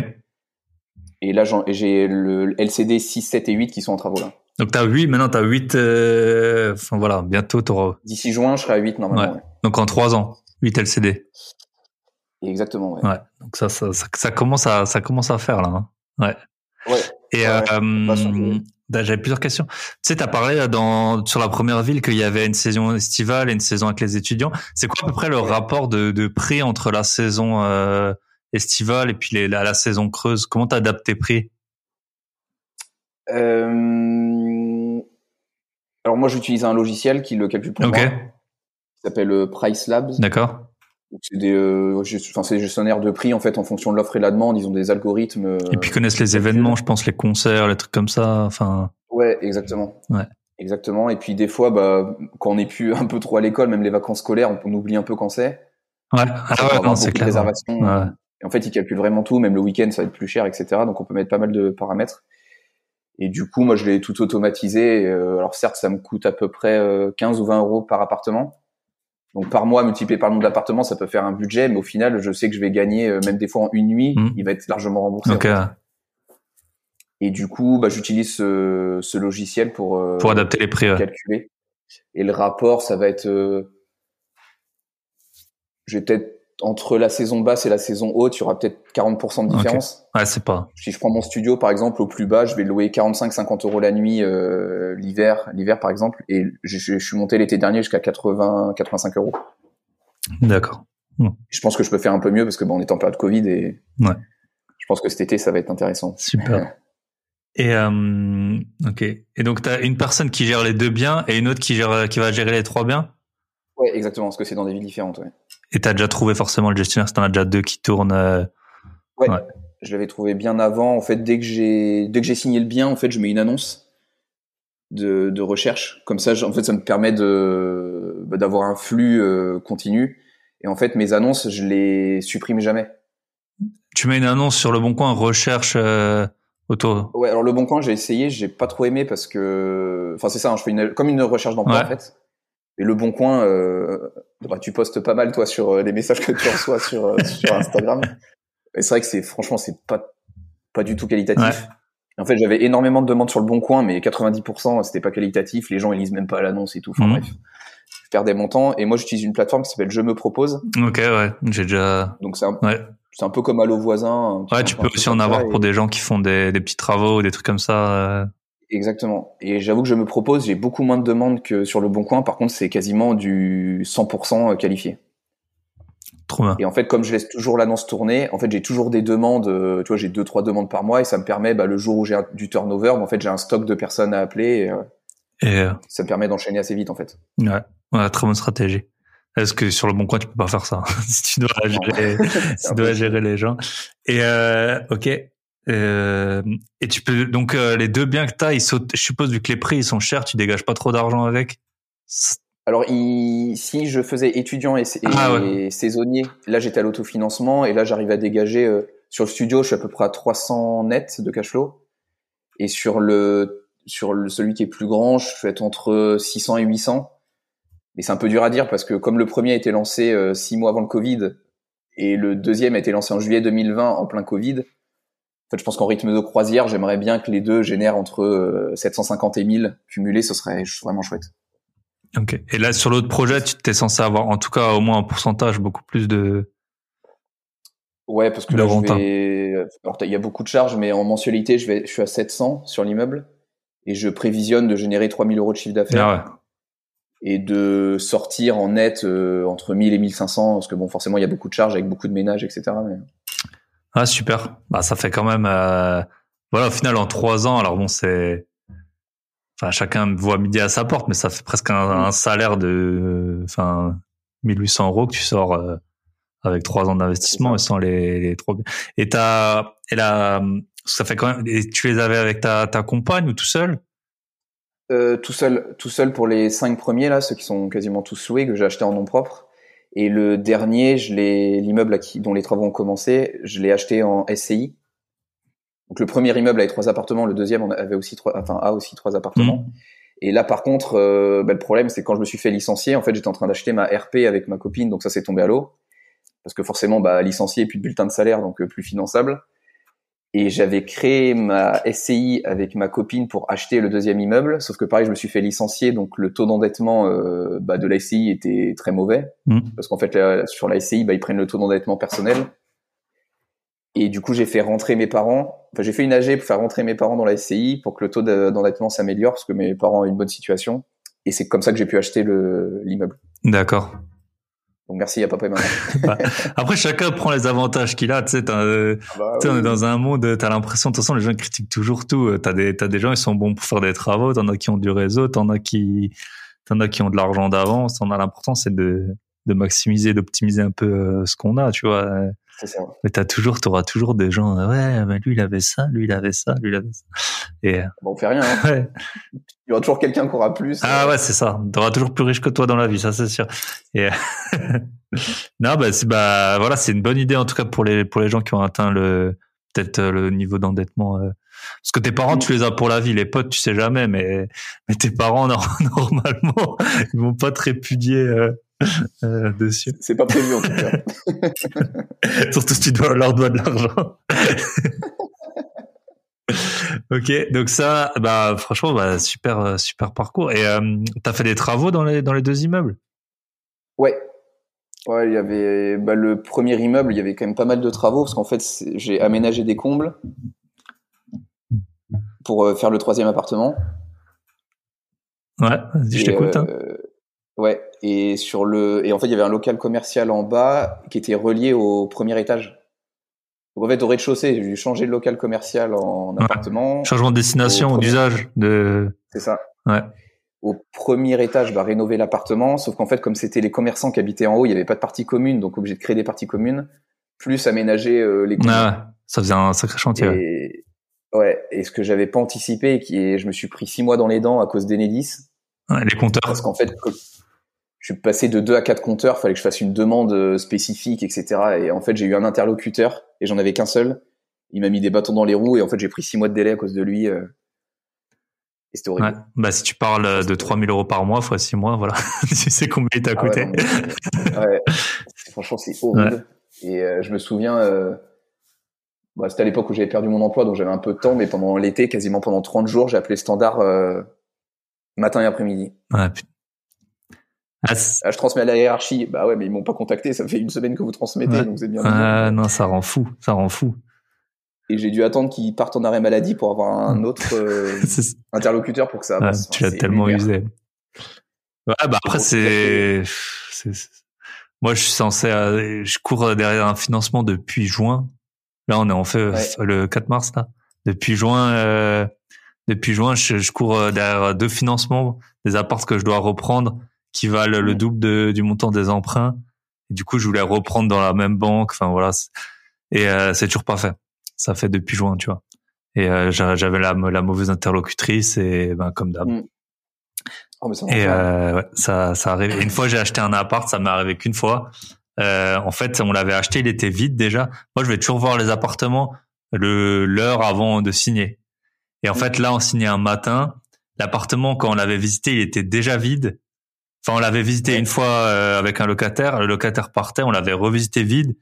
Et là, j'ai le LCD 6, 7 et 8 qui sont en travaux là. Donc t'as 8, maintenant t'as 8, euh, enfin voilà, bientôt t'auras. D'ici juin, je serai à 8 normalement. Ouais. Donc en 3 ans, 8 LCD. Exactement, ouais. ouais. Donc ça, ça, ça, ça, commence à, ça commence à faire là. Hein. Ouais. Ouais. Et Ouais, euh, bah, j'avais plusieurs questions. Tu sais, t'as parlé dans sur la première ville qu'il y avait une saison estivale et une saison avec les étudiants. C'est quoi à peu près le rapport de, de prix entre la saison euh, estivale et puis les, la, la saison creuse? Comment t'as adapté prix? Euh... Alors moi, j'utilise un logiciel qui le calcule pour Ok, moi, qui s'appelle euh, Price Labs. d'accord. C'est des, euh, enfin, c'est des gestionnaires de prix en fait en fonction de l'offre et de la demande. Ils ont des algorithmes. euh, Et puis ils connaissent les événements, je pense, les concerts, les trucs comme ça. Enfin, Ouais, exactement. Ouais. Exactement. Et puis des fois, bah, quand on n'est plus un peu trop à l'école, même les vacances scolaires, on, oublie un peu quand c'est. ouais, ah ouais, non, c'est clair. réservations. Ouais. Et en fait, ils calculent vraiment tout. Même le week-end, ça va être plus cher, etc. Donc on peut mettre pas mal de paramètres. Et du coup, moi, je l'ai tout automatisé. Euh, alors certes, ça me coûte à peu près euh, 15 ou 20 euros par appartement. Donc par mois, multiplié par le nombre d'appartements, ça peut faire un budget. Mais au final, je sais que je vais gagner, euh, même des fois en une nuit, Mhm. il va être largement remboursé. Ok, en fait. Et du coup, bah, j'utilise ce, ce logiciel pour, euh, pour adapter les prix. ouais. calculer. Et le rapport, ça va être, euh, je vais peut-être entre la saison basse et la saison haute, il y aura peut-être 40% de différence. Ouais, c'est pas. Si je prends mon studio par exemple au plus bas, je vais le louer 45-50 euros la nuit euh, l'hiver, l'hiver par exemple, et je, je- suis monté l'été dernier jusqu'à 80-85 euros. D'accord. Je pense que je peux faire un peu mieux parce que bon, on est en période Covid et Ouais. je pense que cet été ça va être intéressant. Super. Et euh, ok. Et donc t'as une personne qui gère les deux biens et une autre qui gère, qui va gérer les trois biens? Ouais, exactement, parce que c'est dans des villes différentes. Ouais. Et t'as déjà trouvé forcément le gestionnaire. Si t'en as déjà deux qui tournent. euh, Ouais. Ouais. Je l'avais trouvé bien avant. En fait, dès que j'ai dès que j'ai signé le bien, en fait, je mets une annonce de, de recherche. Comme ça, en fait, ça me permet de bah, d'avoir un flux euh, continu. Et en fait, mes annonces, je les supprime jamais. Tu mets une annonce sur le bon coin, recherche euh, autour. Ouais. Alors le bon coin, j'ai essayé, j'ai pas trop aimé parce que, enfin, c'est ça. hein, je fais une comme une recherche d'emploi Ouais. en fait. Et le bon coin, euh, bah, tu postes pas mal toi sur euh, les messages que tu reçois sur euh, [LAUGHS] sur Instagram. Et c'est vrai que c'est franchement, c'est pas pas du tout qualitatif. Ouais. En fait, j'avais énormément de demandes sur le bon coin, mais 90% c'était pas qualitatif. Les gens ils lisent même pas l'annonce et tout. Enfin Mhm. bref, je perdais mon temps. Et moi, j'utilise une plateforme qui s'appelle Je me propose. Ok, ouais. J'ai déjà. Donc c'est un, Ouais. c'est un peu comme Allo voisin. Ouais, tu peux peu aussi en avoir et- pour des gens qui font des, des petits travaux ou des trucs comme ça. Euh. Exactement. Et j'avoue que je me propose, j'ai beaucoup moins de demandes que sur le bon coin. Par contre, c'est quasiment du 100% qualifié. Trop bien. Et en fait, comme je laisse toujours l'annonce tourner, en fait, j'ai toujours des demandes. euh, Tu vois, j'ai deux trois demandes par mois et ça me permet, bah, le jour où j'ai du turnover, en fait, j'ai un stock de personnes à appeler. Et, euh, Et euh, ça me permet d'enchaîner assez vite, en fait. ouais. ouais, très bonne stratégie. Est-ce que sur le bon coin tu peux pas faire ça? [LAUGHS] Si tu dois gérer, tu dois [LAUGHS] gérer les gens. Et euh, ok. Euh, et tu peux donc euh, les deux biens que t'as, ils sautent. Je suppose vu que les prix ils sont chers, tu dégages pas trop d'argent avec. Alors, il- si je faisais étudiant et, et Ah ouais. saisonnier, là, j'étais à l'autofinancement et là, j'arrive à dégager euh, sur le studio, je suis à peu près à 300 net de cash flow. Et sur le sur le, celui qui est plus grand, je fais entre 600 et 800. Mais c'est un peu dur à dire parce que comme le premier a été lancé euh, six mois avant le Covid et le deuxième a été lancé en juillet 2020 en plein Covid, en fait, je pense qu'en rythme de croisière, j'aimerais bien que les deux génèrent entre euh, 750 et 1000 cumulés, ce serait vraiment chouette. Ok. Et là sur l'autre projet, tu t'es censé avoir en tout cas au moins un pourcentage beaucoup plus de. Ouais, parce que là, je vais. Alors, il y a beaucoup de charges, mais en mensualité, je vais, je suis à 700 sur l'immeuble et je prévisionne de générer 3000 euros de chiffre d'affaires Ah ouais. et de sortir en net euh, entre 1000 et 1500, parce que bon, forcément, il y a beaucoup de charges avec beaucoup de ménages, etc. Mais... Ah super. Bah ça fait quand même. euh, Voilà au final en trois ans. Alors bon c'est. Enfin chacun voit midi à sa porte, mais ça fait presque un, un salaire de. Enfin 1800 euros que tu sors euh, avec trois ans d'investissement et sans les, les trois. Et t'as. Et là ça fait quand même. Et tu les avais avec ta ta compagne ou tout seul? Euh, tout seul, tout seul pour les cinq premiers là, ceux qui sont quasiment tous loués que j'ai acheté en nom propre. Et le dernier, je l'ai, l'immeuble à qui, dont les travaux ont commencé, je l'ai acheté en SCI. Donc le premier immeuble avait trois appartements, le deuxième on avait aussi trois, enfin a aussi trois appartements. Mhm. Et là, par contre, euh, bah, le problème, c'est quand je me suis fait licencier, en fait, j'étais en train d'acheter ma RP avec ma copine, donc ça s'est tombé à l'eau. Parce que forcément, bah, licencié, puis de bulletin de salaire, donc euh, plus finançable. Et j'avais créé ma SCI avec ma copine pour acheter le deuxième immeuble, sauf que pareil, je me suis fait licencier, donc le taux d'endettement euh, bah, de la SCI était très mauvais, Mm. parce qu'en fait, là, sur la SCI, bah, ils prennent le taux d'endettement personnel. Et du coup, j'ai fait rentrer mes parents. Enfin, j'ai fait une AG pour faire rentrer mes parents dans la SCI pour que le taux de- d'endettement s'améliore, parce que mes parents ont une bonne situation. Et c'est comme ça que j'ai pu acheter le- l'immeuble. D'accord. Donc merci à papa et maman. Après, chacun prend les avantages qu'il a. Tu sais, t'as, euh, bah, tu sais, on est dans un monde, t'as l'impression, de toute façon, les gens critiquent toujours tout. T'as des, t'as des gens, ils sont bons pour faire des travaux, t'en as qui ont du réseau, t'en as qui, t'en as qui ont de l'argent d'avance. On a l'important, c'est de, de maximiser, d'optimiser un peu euh, ce qu'on a, tu vois. Euh, ça. Mais t'as toujours, t'auras toujours des gens, euh, ouais, bah, lui, il avait ça, lui, il avait ça, lui, il avait ça. Et, euh, Bon, on fait rien. Hein. [LAUGHS] ouais. Il y aura toujours quelqu'un qui aura plus. Ah ouais, c'est ça. T'auras toujours plus riche que toi dans la vie, ça c'est sûr. Et [LAUGHS] non, bah, c'est, bah voilà, c'est une bonne idée en tout cas pour les pour les gens qui ont atteint le peut-être euh, le niveau d'endettement. euh. Parce que tes parents, tu les as pour la vie. Les potes, tu sais jamais, mais mais tes parents nor- [LAUGHS] normalement, ils vont pas te répudier euh, [LAUGHS] euh, dessus. C'est pas prévu en tout cas. [LAUGHS] Surtout si tu dois leur dois de l'argent. [LAUGHS] ok, donc ça, bah franchement, bah super euh, super parcours. Et euh, t'as fait des travaux dans les dans les deux immeubles? Ouais. Ouais, il y avait bah, le premier immeuble, il y avait quand même pas mal de travaux parce qu'en fait, j'ai aménagé des combles pour euh, faire le troisième appartement. Ouais, vas-y, je t'écoute. hein. Ouais, et sur le et en fait, il y avait un local commercial en bas qui était relié au premier étage. Donc en fait, au rez-de-chaussée, j'ai dû changer de local commercial en Ouais. appartement. Changement de destination ou d'usage de. C'est ça. Ouais. Au premier étage, dois rénover l'appartement, sauf qu'en fait, comme c'était les commerçants qui habitaient en haut, il n'y avait pas de partie commune, donc obligé de créer des parties communes, plus aménager euh, les communes. Ah ouais, ça faisait un sacré chantier. ouais. Et, ouais, et ce que j'avais pas anticipé, et qui est, je me suis pris six mois dans les dents à cause d'Enedis, Ouais, les compteurs. parce qu'en fait, je suis passé de deux à quatre compteurs, fallait que je fasse une demande euh, spécifique, etc. Et en fait, j'ai eu un interlocuteur, et j'en avais qu'un seul. Il m'a mis des bâtons dans les roues, et en fait, j'ai pris six mois de délai à cause de lui. euh, et c'était horrible. Ouais. Bah si tu parles euh, de 3000 euros par mois fois 6 mois, voilà, [LAUGHS] tu sais combien il t'a Ah ouais, coûté. non, mais- ouais, franchement, c'est horrible. Et euh, je me souviens, euh, bah, c'était à l'époque où j'avais perdu mon emploi, donc j'avais un peu de temps, mais pendant l'été, quasiment pendant 30 jours, j'ai appelé Standard euh, matin et après-midi. Ouais, putain. Ah, Ah, je transmets à la hiérarchie. Bah ouais, mais ils m'ont pas contacté. Ça fait une semaine que vous transmettez, Ouais. donc c'est bien. ah, non, ça rend fou, ça rend fou. Et j'ai dû attendre qu'ils partent en arrêt maladie pour avoir un autre euh, [LAUGHS] interlocuteur pour que ça ouais, avance. tu l'as tellement usé. Ouais, bah après c'est, moi je suis censé, euh, je cours derrière un financement depuis juin. Là on est en fait Ouais. le 4 mars là. Depuis juin, euh, depuis juin, je, je cours euh, derrière deux financements, des apparts que je dois reprendre qui valent le double de- du montant des emprunts. Et du coup, je voulais reprendre dans la même banque. Enfin voilà, et euh, c'est toujours pas fait. Ça fait depuis juin, tu vois. Et euh, j'a- j'avais la, la mauvaise interlocutrice et ben comme d'hab. Mm. Oh, ça Et euh, ouais, ça, ça arrive. Et une fois, j'ai acheté un appart, ça m'est arrivé qu'une fois. Euh, en fait, on l'avait acheté, il était vide déjà. Moi, je vais toujours voir les appartements le l'heure avant de signer. Et en Mm. fait, là, on signait un matin. L'appartement, quand on l'avait visité, il était déjà vide. Enfin, on l'avait visité Ouais. une fois euh, avec un locataire. Le locataire partait, on l'avait revisité vide.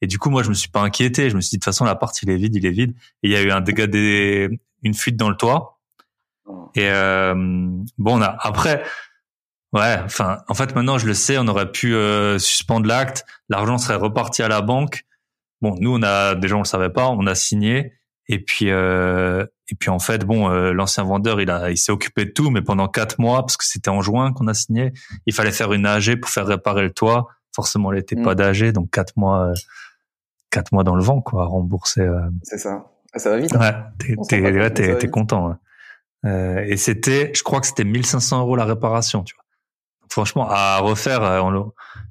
Et du coup, moi, je me suis pas inquiété. Je me suis dit, de toute façon, l'appart, il est vide, il est vide. Et il y a eu un dégât des, une fuite dans le toit. Oh. Et euh, bon, on a après, ouais. Enfin, en fait, maintenant je le sais, on aurait pu euh, suspendre l'acte, l'argent serait reparti à la banque. Bon, nous, on a déjà, on le savait pas, on a signé. Et puis, euh, et puis en fait, bon, euh, l'ancien vendeur, il a, il s'est occupé de tout, mais pendant quatre mois, parce que c'était en juin qu'on a signé, il fallait faire une AG pour faire réparer le toit. Forcément, elle était Mm. pas d'AG, donc quatre mois, euh, quatre mois dans le vent, quoi, à rembourser. euh, C'est ça. Ah, ça va vite. hein. Ouais, t'es, ouais, vite. content. hein. Euh, et c'était, je crois que c'était 1500 euros la réparation, tu vois. Franchement, à refaire, on, l'a-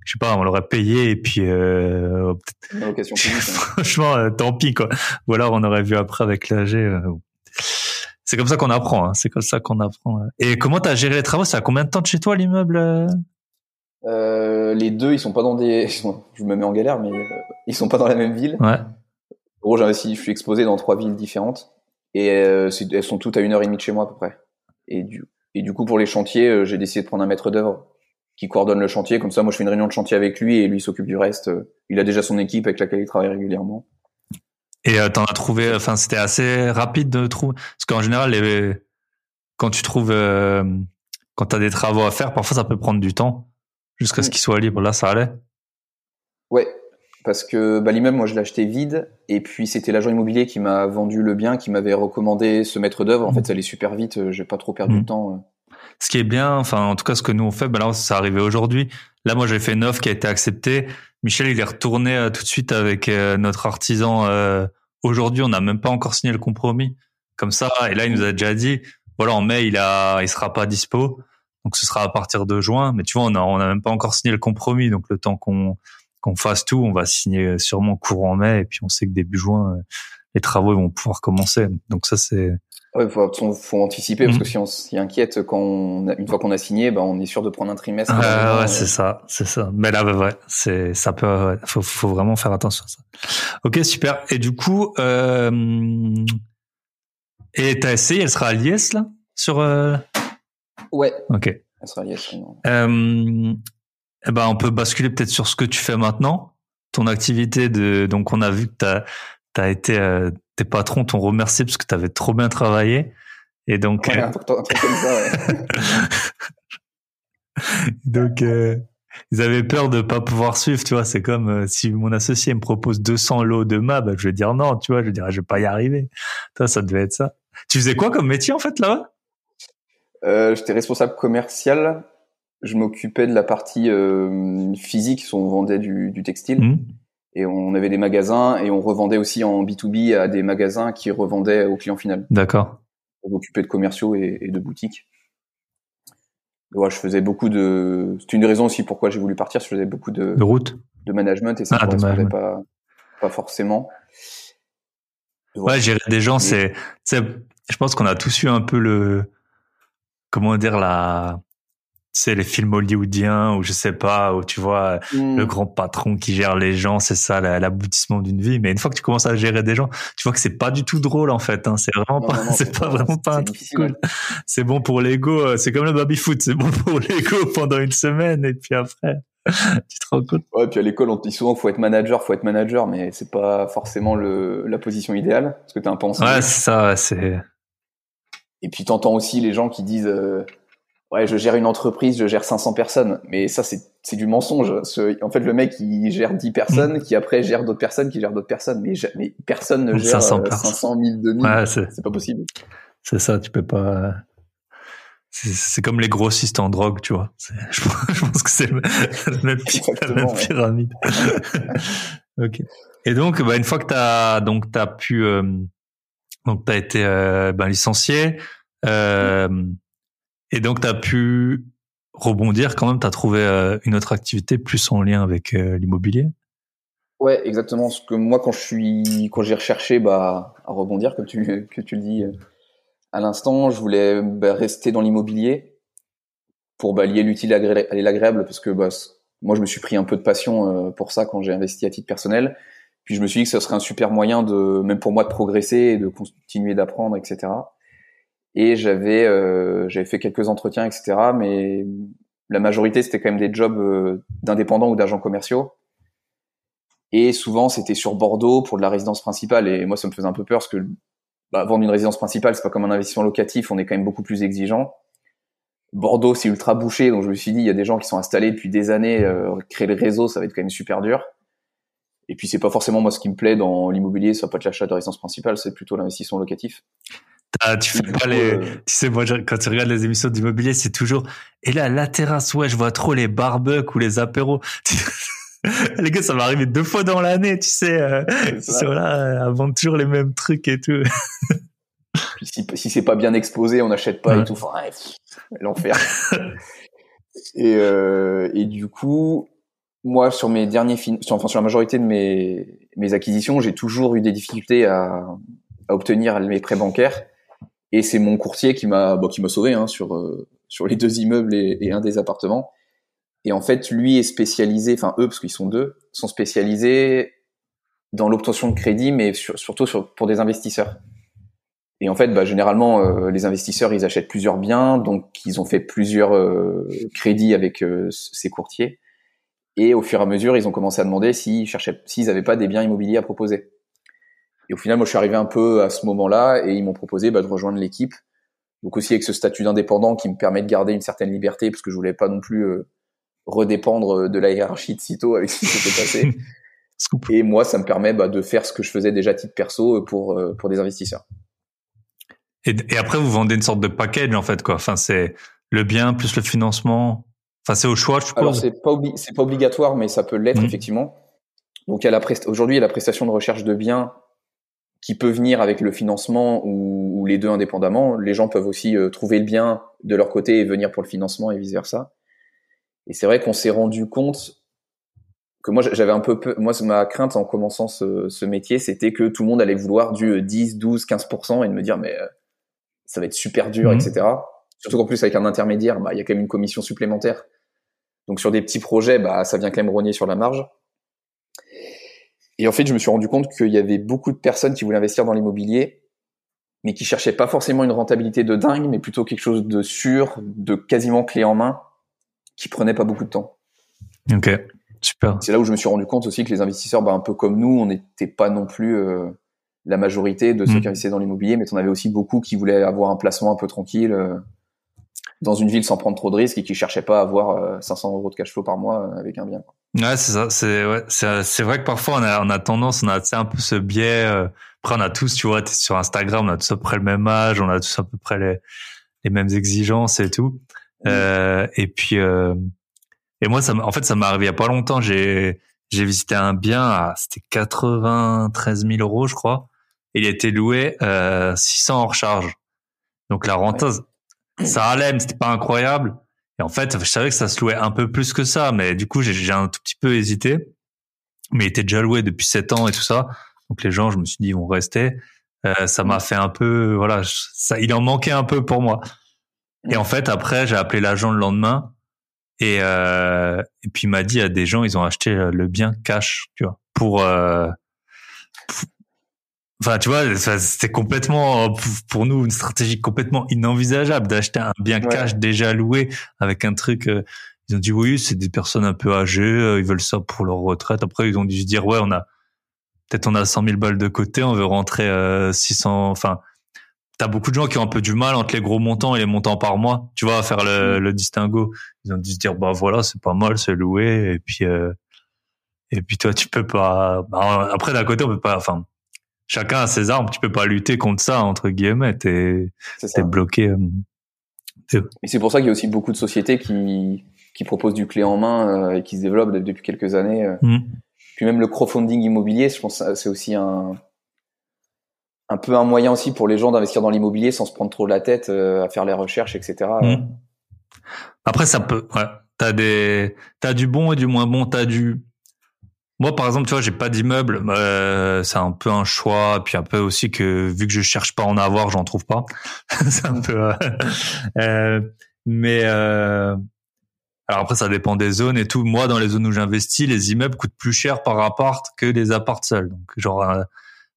je sais pas, on l'aurait payé et puis, euh, location [LAUGHS] publique. hein. franchement, tant pis quoi. Ou alors on aurait vu après avec l'AG. C'est comme ça qu'on apprend. Hein. C'est comme ça qu'on apprend. Et comment t'as géré les travaux? C'est à combien de temps de chez toi l'immeuble euh? Euh, les deux, ils sont pas dans des. [LAUGHS] Je me mets en galère, mais euh, ils sont pas dans la même ville. Ouais. En gros, j'ai investi- je suis exposé dans trois villes différentes et euh, elles sont toutes à une heure et demie de chez moi à peu près. Et du Et du coup, pour les chantiers, j'ai décidé de prendre un maître d'œuvre qui coordonne le chantier. Comme ça, moi, je fais une réunion de chantier avec lui et lui s'occupe du reste. Il a déjà son équipe avec laquelle il travaille régulièrement. Et euh, t'en as trouvé, enfin, c'était assez rapide de trouver. Parce qu'en général, les, quand tu trouves, euh, quand t'as des travaux à faire, parfois ça peut prendre du temps jusqu'à ce mm. qu'il soit libre. Là, ça allait. Ouais, parce que bah, l'immeuble, moi, je l'ai acheté vide, et puis c'était l'agent immobilier qui m'a vendu le bien, qui m'avait recommandé ce maître d'œuvre. En fait, mm. ça allait super vite. Euh, j'ai pas trop perdu de temps. Ce qui est bien, enfin, en tout cas, ce que nous on fait, ben là, ça arrivé aujourd'hui. Là, moi, j'ai fait une offre qui a été acceptée. Michel, il est retourné euh, tout de suite avec euh, notre artisan. Euh, aujourd'hui, on n'a même pas encore signé le compromis. Comme ça, et là, il nous a déjà dit, voilà, en mai, il a, il sera pas dispo. Donc, ce sera à partir de juin. Mais tu vois, on a, on a même pas encore signé le compromis. Donc, le temps qu'on, qu'on fasse tout, on va signer sûrement courant mai. Et puis, on sait que début juin, les travaux vont pouvoir commencer. Donc, ça, c'est, il faut, anticiper parce que mhm. si on s'y inquiète quand une fois qu'on a signé, bah, on est sûr de prendre un trimestre. ouais, euh. c'est ça, c'est ça. Mais là, ouais, c'est ça peut, faut, faut vraiment faire attention à ça. Ok, super. Et du coup, euh, et ta SCI, elle sera à Liès là sur. Euh... Ouais. Ok. Elle sera à Liès. Euh, eh ben, on peut basculer peut-être sur ce que tu fais maintenant, ton activité de. Donc, on a vu que t'as as été euh, tes patrons t'ont remercié parce que tu avais trop bien travaillé. Et donc, euh, [LAUGHS] donc euh, ils avaient peur de pas pouvoir suivre, tu vois. C'est comme euh, si mon associé me propose 200 lots de bah, je vais dire non, tu vois. Je vais dire, je vais pas y arriver. Toi, ça devait être ça. Tu faisais quoi comme métier en fait là-bas? J'étais responsable commercial. Je m'occupais de la partie physique, on vendait du, du textile. Mmh et on avait des magasins et on revendait aussi en B2B à des magasins qui revendaient au client final. D'accord. On s'occupait de commerciaux et, de boutiques. je faisais beaucoup de. C'est une raison aussi pourquoi j'ai voulu partir. Je faisais beaucoup de, de route, de management et ça ne ah, pas, pas forcément. Ouais, gérer des gens, c'est. Je pense qu'on a tous eu un peu le. Comment dire la c'est les films hollywoodiens ou je sais pas où tu vois le mm. grand patron qui gère les gens c'est ça l'aboutissement d'une vie. Mais une fois que tu commences à gérer des gens tu vois que c'est pas du tout drôle en fait hein. c'est vraiment pas [LAUGHS] c'est pas, vraiment pas un truc cool. C'est bon pour l'ego euh, c'est comme le baby foot c'est bon pour l'ego [LAUGHS] pendant une semaine et puis après [LAUGHS] tu te rends compte. Ouais puis à l'école on dit souvent faut être manager faut être manager mais c'est pas forcément le la position idéale parce que t'es un penseur ouais c'est ça c'est et puis t'entends aussi les gens qui disent euh, ouais, je gère une entreprise, je gère 500 personnes. Mais ça, c'est, c'est du mensonge. en fait, le mec, il gère 10 personnes, mm. qui après gère d'autres personnes, qui gèrent d'autres personnes. Mais, mais personne ne gère 500, 500 000, 2000. Ouais, c'est, c'est pas possible. C'est ça, tu peux pas. C'est, comme les grossistes en drogue, tu vois. [LAUGHS] je, pense que c'est la même, pyramide. [LAUGHS] ok. Et donc, bah, une fois que t'as donc t'as pu euh, donc t'as été euh, ben, licencié. Euh, et donc, tu as pu rebondir quand même, tu as trouvé euh, une autre activité plus en lien avec euh, l'immobilier? Ouais, exactement. Ce que moi, quand je suis, quand j'ai recherché bah, à rebondir, comme tu, que tu le dis euh, à l'instant, je voulais bah, rester dans l'immobilier pour bah, lier l'utile et l'agréable, parce que bah, moi, je me suis pris un peu de passion pour ça quand j'ai investi à titre personnel. Puis je me suis dit que ce serait un super moyen de, même pour moi, de progresser et de continuer d'apprendre, etc et j'avais euh, j'avais fait quelques entretiens etc mais la majorité c'était quand même des jobs euh, d'indépendants ou d'agents commerciaux. Et souvent c'était sur Bordeaux pour de la résidence principale. Et moi ça me faisait un peu peur parce que bah, vendre une résidence principale c'est pas comme un investissement locatif on est quand même beaucoup plus exigeant. Bordeaux c'est ultra bouché donc je me suis dit il y a des gens qui sont installés depuis des années euh, créer le réseau ça va être quand même super dur. Et puis c'est pas forcément moi ce qui me plaît dans l'immobilier, ça pas de l'achat de résidence principale, c'est plutôt l'investissement locatif tu fais pas les, euh, tu sais, moi, quand tu regardes les émissions d'immobilier, c'est toujours, et là, la terrasse, ouais, je vois trop les barbecues ou les apéros. [LAUGHS] les gars, ça m'est arrivé deux fois dans l'année, tu sais, euh, ils là, avant toujours les mêmes trucs et tout. si, si c'est pas bien exposé, on n'achète pas et tout. Enfin, l'enfer. et, euh, et du coup, moi, sur mes derniers films, enfin, sur la majorité de mes, mes acquisitions, j'ai toujours eu des difficultés à, à obtenir mes prêts bancaires et c'est mon courtier qui m'a bon, qui m'a sauvé hein, sur euh, sur les deux immeubles et, et, un des appartements. Et en fait, lui est spécialisé, enfin eux parce qu'ils sont deux, sont spécialisés dans l'obtention de crédit, mais surtout sur, pour des investisseurs. Et en fait, bah, généralement, euh, les investisseurs, ils achètent plusieurs biens, donc ils ont fait plusieurs euh, crédits avec euh, ces courtiers. Et au fur et à mesure, ils ont commencé à demander s'ils cherchaient, s'ils n'avaient pas des biens immobiliers à proposer. Et au final, moi, je suis arrivé un peu à ce moment-là, et ils m'ont proposé bah, de rejoindre l'équipe. Donc aussi avec ce statut d'indépendant qui me permet de garder une certaine liberté, parce que je voulais pas non plus redépendre de la hiérarchie de sitôt avec ce qui s'était passé. [LAUGHS] et moi, ça me permet bah, de faire ce que je faisais déjà à titre perso pour pour des investisseurs. Et, après, vous vendez une sorte de package, en fait, quoi. Enfin, c'est le bien plus le financement. Enfin, c'est au choix, je suppose. C'est pas, c'est pas obligatoire, mais ça peut l'être, mmh. effectivement. Donc, il y a la aujourd'hui, il y a la prestation de recherche de biens qui peut venir avec le financement ou, les deux indépendamment. Les gens peuvent aussi euh, trouver le bien de leur côté et venir pour le financement et vice versa. Et c'est vrai qu'on s'est rendu compte que moi j'avais un peu, moi ma crainte en commençant ce, ce métier, c'était que tout le monde allait vouloir du 10, 12, 15% et de me dire mais euh, ça va être super dur, mhm. etc. Surtout qu'en plus avec un intermédiaire, bah il y a quand même une commission supplémentaire. Donc sur des petits projets, bah ça vient quand même rogner sur la marge. Et en fait, je me suis rendu compte qu'il y avait beaucoup de personnes qui voulaient investir dans l'immobilier, mais qui cherchaient pas forcément une rentabilité de dingue, mais plutôt quelque chose de sûr, de quasiment clé en main, qui prenait pas beaucoup de temps. Ok, super. C'est là où je me suis rendu compte aussi que les investisseurs, bah, un peu comme nous, on n'était pas non plus euh, la majorité de ceux mm. qui investissaient dans l'immobilier, mais on avait aussi beaucoup qui voulaient avoir un placement un peu tranquille euh, dans une ville sans prendre trop de risques et qui cherchaient pas à avoir 500 euh, euros de cash flow par mois euh, avec un bien. Ouais, c'est ça. C'est ouais, c'est vrai que parfois on a on a tendance, on a un peu ce biais. après, on a tous, tu vois, sur Instagram, on a tous à peu près le même âge, on a tous à peu près les les mêmes exigences et tout. Mm. et puis et moi, ça, en fait, ça m'est arrivé il y a pas longtemps. J'ai j'ai visité un bien à c'était 93 000 euros, je crois il a été loué euh, 600 hors charge. Donc la renteuse, ça allait, mais c'était pas incroyable. Et en fait, je savais que ça se louait un peu plus que ça, mais du coup, j'ai un tout petit peu hésité. Mais il était déjà loué depuis 7 ans et tout ça. Donc les gens, je me suis dit, ils vont rester. Euh, ça m'a fait un peu, voilà, ça, il en manquait un peu pour moi. Et en fait, après, j'ai appelé l'agent le lendemain et, euh, et puis il m'a dit, à des gens, ils ont acheté le bien cash, tu vois, pour, euh, Enfin, tu vois, c'était complètement pour nous une stratégie complètement inenvisageable d'acheter un bien cash déjà loué avec un truc. Euh, ils ont dit oui, c'est des personnes un peu âgées, euh, ils veulent ça pour leur retraite. Après, ils ont dû se dire ouais, on a peut-être on a 100 000 balles de côté, on veut rentrer euh, 600. Enfin, t'as beaucoup de gens qui ont un peu du mal entre les gros montants et les montants par mois. Tu vois, à faire le, mm. le distinguo. Ils ont dû se dire bah voilà, c'est pas mal, c'est loué. Et puis euh, et puis toi, tu peux pas. Bah, après, d'un côté, on peut pas. Enfin chacun a ses armes. Tu peux pas lutter contre ça entre guillemets. T'es es bloqué. Euh, et c'est pour ça qu'il y a aussi beaucoup de sociétés qui qui proposent du clé en main euh, et qui se développent depuis quelques années. Euh. Mmh. Puis même le crowdfunding immobilier, je pense c'est aussi un un peu un moyen aussi pour les gens d'investir dans l'immobilier sans se prendre trop la tête à faire les recherches, etc. Mmh. Après, ça peut. Ouais. T'as des, t'as du bon et du moins bon. T'as du, moi, par exemple, tu vois, j'ai pas d'immeuble. Euh, c'est un peu un choix, puis un peu aussi que vu que je cherche pas à en avoir, j'en trouve pas. [LAUGHS] c'est un peu. Euh, [LAUGHS] euh, mais euh, alors après, ça dépend des zones et tout. Moi, dans les zones où j'investis, les immeubles coûtent plus cher par appart que les apparts seuls. Donc, genre un,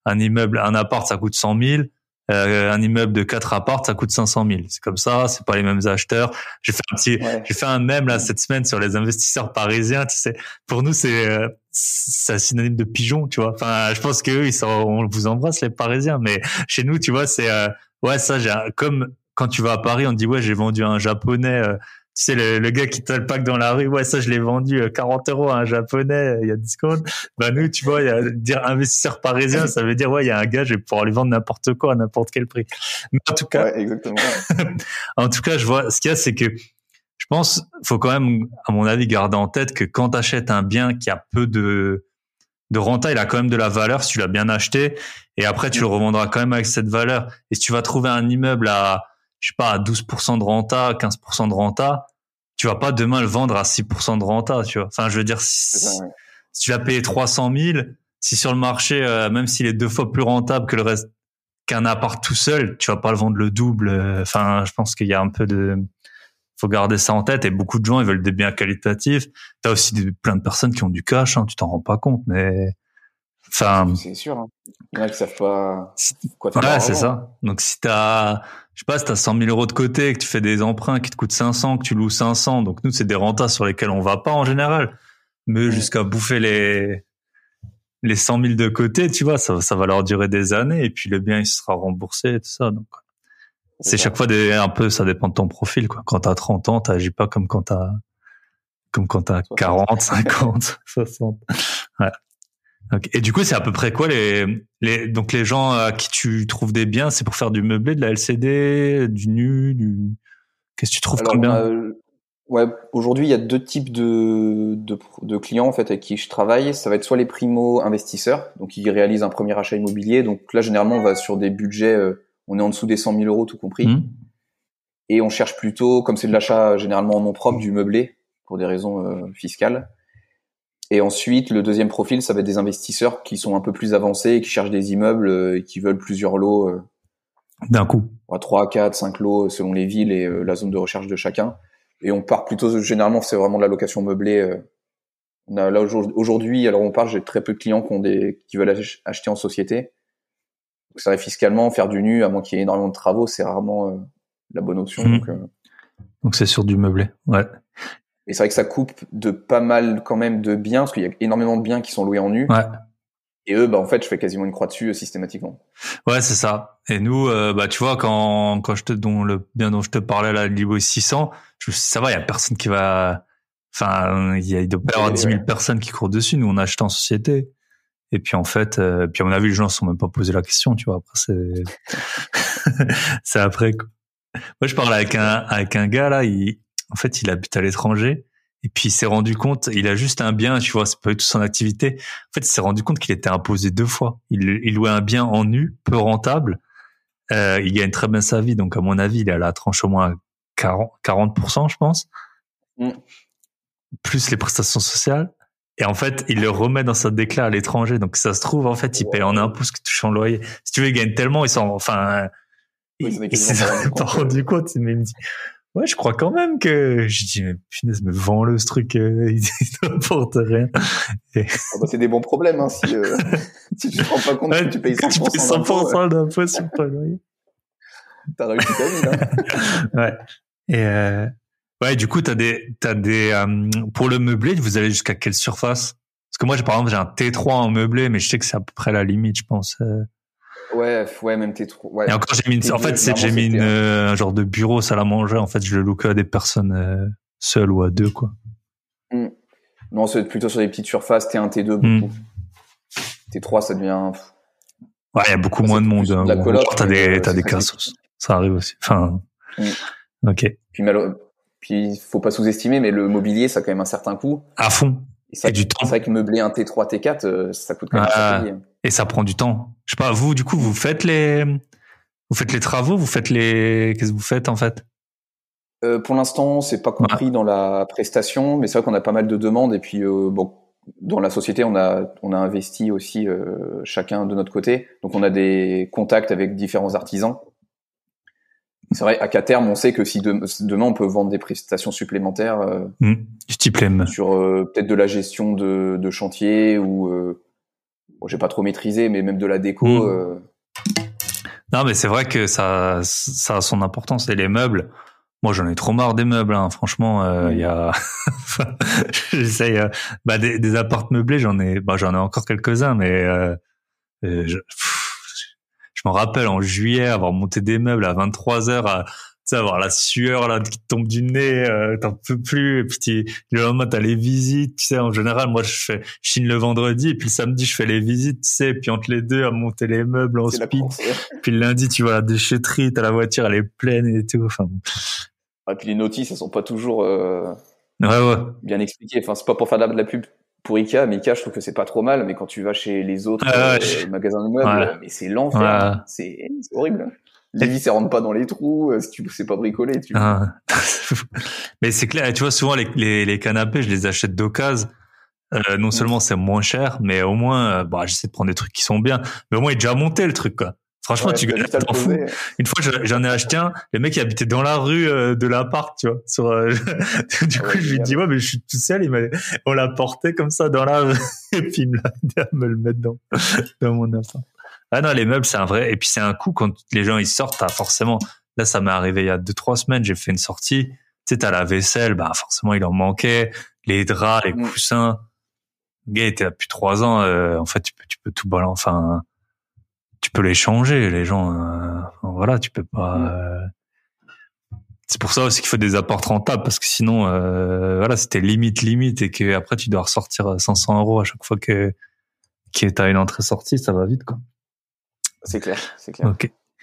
un immeuble, un appart, ça coûte 100 000. Euh, un immeuble de quatre apparts, ça coûte 500 000. C'est comme ça, c'est pas les mêmes acheteurs. J'ai fait un petit, j'ai fait un mème là cette semaine sur les investisseurs parisiens. Tu sais, pour nous c'est euh, c'est synonyme de pigeon, tu vois. Enfin, je pense que ils sont, on vous embrasse les Parisiens, mais chez nous, tu vois, c'est euh, ouais ça. J'ai comme quand tu vas à Paris, on dit ouais j'ai vendu un japonais tu sais, le, le, gars qui te le pack dans la rue, ouais, ça, je l'ai vendu 40 euh, euros à un japonais il y a 10 secondes. Bah, nous, tu vois, y a, dire investisseur parisien, ça veut dire, ouais, il y a un gars, je vais pouvoir lui vendre n'importe quoi à n'importe quel prix. Mais en tout cas, ouais, exactement. [LAUGHS] en tout cas, je vois, ce qu'il y a, c'est que je pense, faut quand même, à mon avis, garder en tête que quand tu achètes un bien qui a peu de, de renta, il a quand même de la valeur si tu l'as bien acheté. Et après, tu le revendras quand même avec cette valeur. Et si tu vas trouver un immeuble à, je sais pas, à 12% de renta, 15% de renta, tu vas pas demain le vendre à 6% de renta, tu vois. Enfin, je veux dire, si, tu vas payer 300 000, si sur le marché, euh, même s'il est deux fois plus rentable que le reste, qu'un appart tout seul, tu vas pas le vendre le double. Euh, enfin, je pense qu'il y a un peu de, faut garder ça en tête. Et beaucoup de gens, ils veulent des biens qualitatifs. T'as aussi des, plein de personnes qui ont du cash, hein, tu t'en rends pas compte, mais Enfin, C'est sûr. Hein. Il y en a qui savent pas quoi faire. ouais, c'est ça. Donc si t'as, je sais pas, si t'as 100 000 euros de côté, que tu fais des emprunts qui te coûtent 500, que tu loues 500, donc nous c'est des rentas sur lesquels on va pas en général, mais Ouais. jusqu'à bouffer les les 100 000 de côté, tu vois, ça, ça va leur durer des années et puis le bien il sera remboursé et tout ça. Donc c'est chaque fois des, un peu, ça dépend de ton profil quoi. Quand t'as 30 ans, t'agis pas comme quand t'as comme quand t'as 60. 40, 50, 60. Ouais. Et du coup, c'est à peu près quoi les, les donc les gens à qui tu trouves des biens, c'est pour faire du meublé, de la LCD, du nu, du qu'est-ce que tu trouves Alors, comme bien? a, euh, ouais, aujourd'hui, il y a deux types de, de, de clients en fait avec qui je travaille. Ça va être soit les primo investisseurs, donc ils réalisent un premier achat immobilier. Donc là, généralement, on va sur des budgets, euh, on est en dessous des 100 000 euros tout compris, Hmm. et on cherche plutôt, comme c'est de l'achat généralement en nom propre, du meublé pour des raisons euh, fiscales. Et ensuite, le deuxième profil, ça va être des investisseurs qui sont un peu plus avancés, et qui cherchent des immeubles euh, et qui veulent plusieurs lots. euh, D'un coup. à 3, 4, 5 lots selon les villes et euh, la zone de recherche de chacun. Et on part plutôt, généralement, c'est vraiment de la location meublée. euh. On a là aujourd- aujourd'hui, alors on parle, j'ai très peu de clients qui ont des, qui veulent ach- acheter en société. Donc, vrai, fiscalement, faire du nu, à moins qu'il y ait énormément de travaux, c'est rarement euh, la bonne option. Mhm. Donc, euh, Donc c'est sur du meublé. Ouais. Et c'est vrai que ça coupe de pas mal quand même de biens, parce qu'il y a énormément de biens qui sont loués en nu. Ouais. Et eux, bah, en fait, je fais quasiment une croix dessus euh, systématiquement. Ouais, c'est ça. Et nous, euh, bah, tu vois, quand, quand je te, dont le bien dont je te parlais, là, Libo 600, je, ça va, il y a personne qui va, enfin, il y a, il doit pas y avoir 10 000 Ouais. personnes qui courent dessus. Nous, on a acheté en société. Et puis, en fait, euh, puis à mon avis, les gens se sont même pas posé la question, tu vois. Après, c'est, [LAUGHS] c'est après, quoi. Moi, je parlais avec un, avec un gars, là, il, en fait, il habite à l'étranger. Et puis, il s'est rendu compte, il a juste un bien, tu vois, c'est pas du tout son activité. En fait, il s'est rendu compte qu'il était imposé deux fois. Il, il louait un bien en nu, peu rentable. Euh, il gagne très bien sa vie, donc à mon avis, il est à la tranche au moins 40, 40% je pense. Mm. Plus les prestations sociales. Et en fait, il le remet dans sa déclat à l'étranger. Donc ça se trouve, en fait, il paye en impôts ce que touche en loyer. Si tu veux, il gagne tellement, il s'en, enfin, Oui, il, s'est [LAUGHS] rendu compte. rendu compte. Mais il me dit, ouais, je crois quand même que, je dis, mais punaise, mais vends-le ce truc, euh, [LAUGHS] il n'apporte rien. Ah bah, c'est des bons problèmes, hein, si, euh, [LAUGHS] si tu te rends pas compte Ouais, que tu payes que 100%, tu payes d'impôts, 100% d'impôts sur ton loyer. t'as réussi ta vie, là. [LAUGHS] Ouais. Et euh, ouais, du coup, t'as des, t'as des, euh, pour le meublé, vous allez jusqu'à quelle surface? Parce que moi, par exemple, j'ai un T3 en meublé, mais je sais que c'est à peu près la limite, je pense. Ouais, ouais, même t'es trop. Ouais. Et encore, j'ai mis, une, T2, en fait, c'est j'ai mis une, euh, un genre de bureau, salle à manger. En fait, je le loue à des personnes euh, seules ou à deux, quoi. Non, c'est plutôt sur des petites surfaces, T1, T2, Hmm. beaucoup. T3, ça devient. Ouais, il y a beaucoup Ça, moins c'est de monde. hein. la coloc, T'as des, euh, t'as c'est des cassos. Ça arrive aussi. Enfin, ok. Puis, malo... Puis, faut pas sous-estimer, mais le mobilier, ça a quand même un certain coût. À fond. Et, ça, Et du c'est temps. vrai que meubler un T3, T4, euh, ça coûte quand même Ah. Et ça prend du temps. Je sais pas, vous, du coup, vous faites les, vous faites les travaux, vous faites les, qu'est-ce que vous faites, en fait? Euh, pour l'instant, c'est pas compris dans la prestation, mais c'est vrai qu'on a pas mal de demandes. Et puis, euh, bon, dans la société, on a, on a investi aussi euh, chacun de notre côté. Donc, on a des contacts avec différents artisans. C'est vrai, à qu'à terme, on sait que si de- demain on peut vendre des prestations supplémentaires euh. Du type les sur euh, peut-être de la gestion de, de chantier ou, euh, bon, j'ai pas trop maîtrisé, mais même de la déco. Mm. euh, Non, mais c'est vrai que ça, ça a son importance. Et les meubles, moi, j'en ai trop marre des meubles. Hein. Franchement, euh, il Mm. y a, [LAUGHS] j'essaye, euh, bah, des, des appartes meublés, j'en ai, bah, j'en ai encore quelques-uns, mais euh, euh, je, pff, je m'en rappelle en juillet avoir monté des meubles à 23 heures, à, sais, avoir la sueur là qui tombe du nez, euh, t'en peux plus. Et puis le lendemain, t'as les visites. Tu sais, en général, moi, je fais je chine le vendredi, et puis le samedi, je fais les visites. Tu sais, et puis entre les deux, à monter les meubles en speed. [LAUGHS] Puis le lundi, tu vois la déchetterie, t'as la voiture, elle est pleine et tout. Enfin. Et puis les notices, elles sont pas toujours euh, ouais, ouais. bien expliquées. Enfin, c'est pas pour faire de la, de la pub pour Ikea, mais Ikea, je trouve que c'est pas trop mal. Mais quand tu vas chez les autres Ah euh, je- magasins de meubles, Ouais. mais c'est l'enfer. C'est horrible. Les vis, elles rentrent pas dans les trous. euh, Si tu sais pas bricoler, tu. Ah. [LAUGHS] Mais c'est clair, tu vois, souvent les, les, les canapés, je les achète d'occasion. Euh, non seulement c'est moins cher, mais au moins, euh, bah, j'essaie de prendre des trucs qui sont bien. Mais au moins, il est déjà monté le truc, quoi. Franchement, tu gagnes t'en fou. Une fois, j'en ai acheté un. Le mec, il habitait dans la rue euh, de l'appart, tu vois. Sur, euh, [LAUGHS] du coup, je lui dis, ouais, mais je suis tout seul. Il m'a, on l'a porté comme ça dans la [LAUGHS] rue. Et puis, il me l'a aidé à me le mettre dans, dans mon appart. Ah non, les meubles, c'est un vrai. Et puis, c'est un coup quand les gens, ils sortent, t'as forcément. Là, ça m'est arrivé il y a deux, trois semaines. J'ai fait une sortie. Tu sais, t'as la vaisselle. Bah, forcément, il en manquait. Les draps, les coussins. Le gars était là depuis trois ans. Euh, en fait, tu peux, tu peux tout balancer. Enfin, tu peux les changer, les gens. Euh, voilà, tu peux pas. Euh, c'est pour ça aussi qu'il faut des apports rentables parce que sinon, euh, voilà, c'était limite limite et que après tu dois ressortir 500 euros à chaque fois que que t'as une entrée sortie, ça va vite quoi. C'est clair, c'est clair.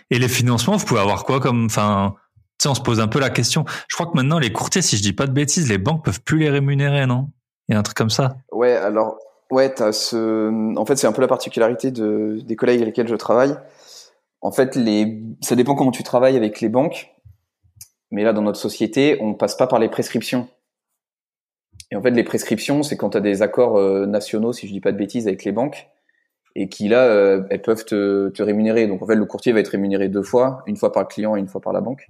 Et les financements, vous pouvez avoir quoi comme, enfin, tu sais, on se pose un peu la question. Je crois que maintenant les courtiers, si je dis pas de bêtises, les banques peuvent plus les rémunérer, non? Il y a un truc comme ça. Ouais, alors Ouais, as ce... en fait, c'est un peu la particularité de, des collègues avec lesquels je travaille. En fait, les... ça dépend comment tu travailles avec les banques. Mais là, dans notre société, on passe pas par les prescriptions. Et en fait, les prescriptions, c'est quand tu as des accords euh, nationaux, si je dis pas de bêtises, avec les banques, et qui là, euh, elles peuvent te, te, rémunérer. Donc en fait, le courtier va être rémunéré deux fois, une fois par le client et une fois par la banque.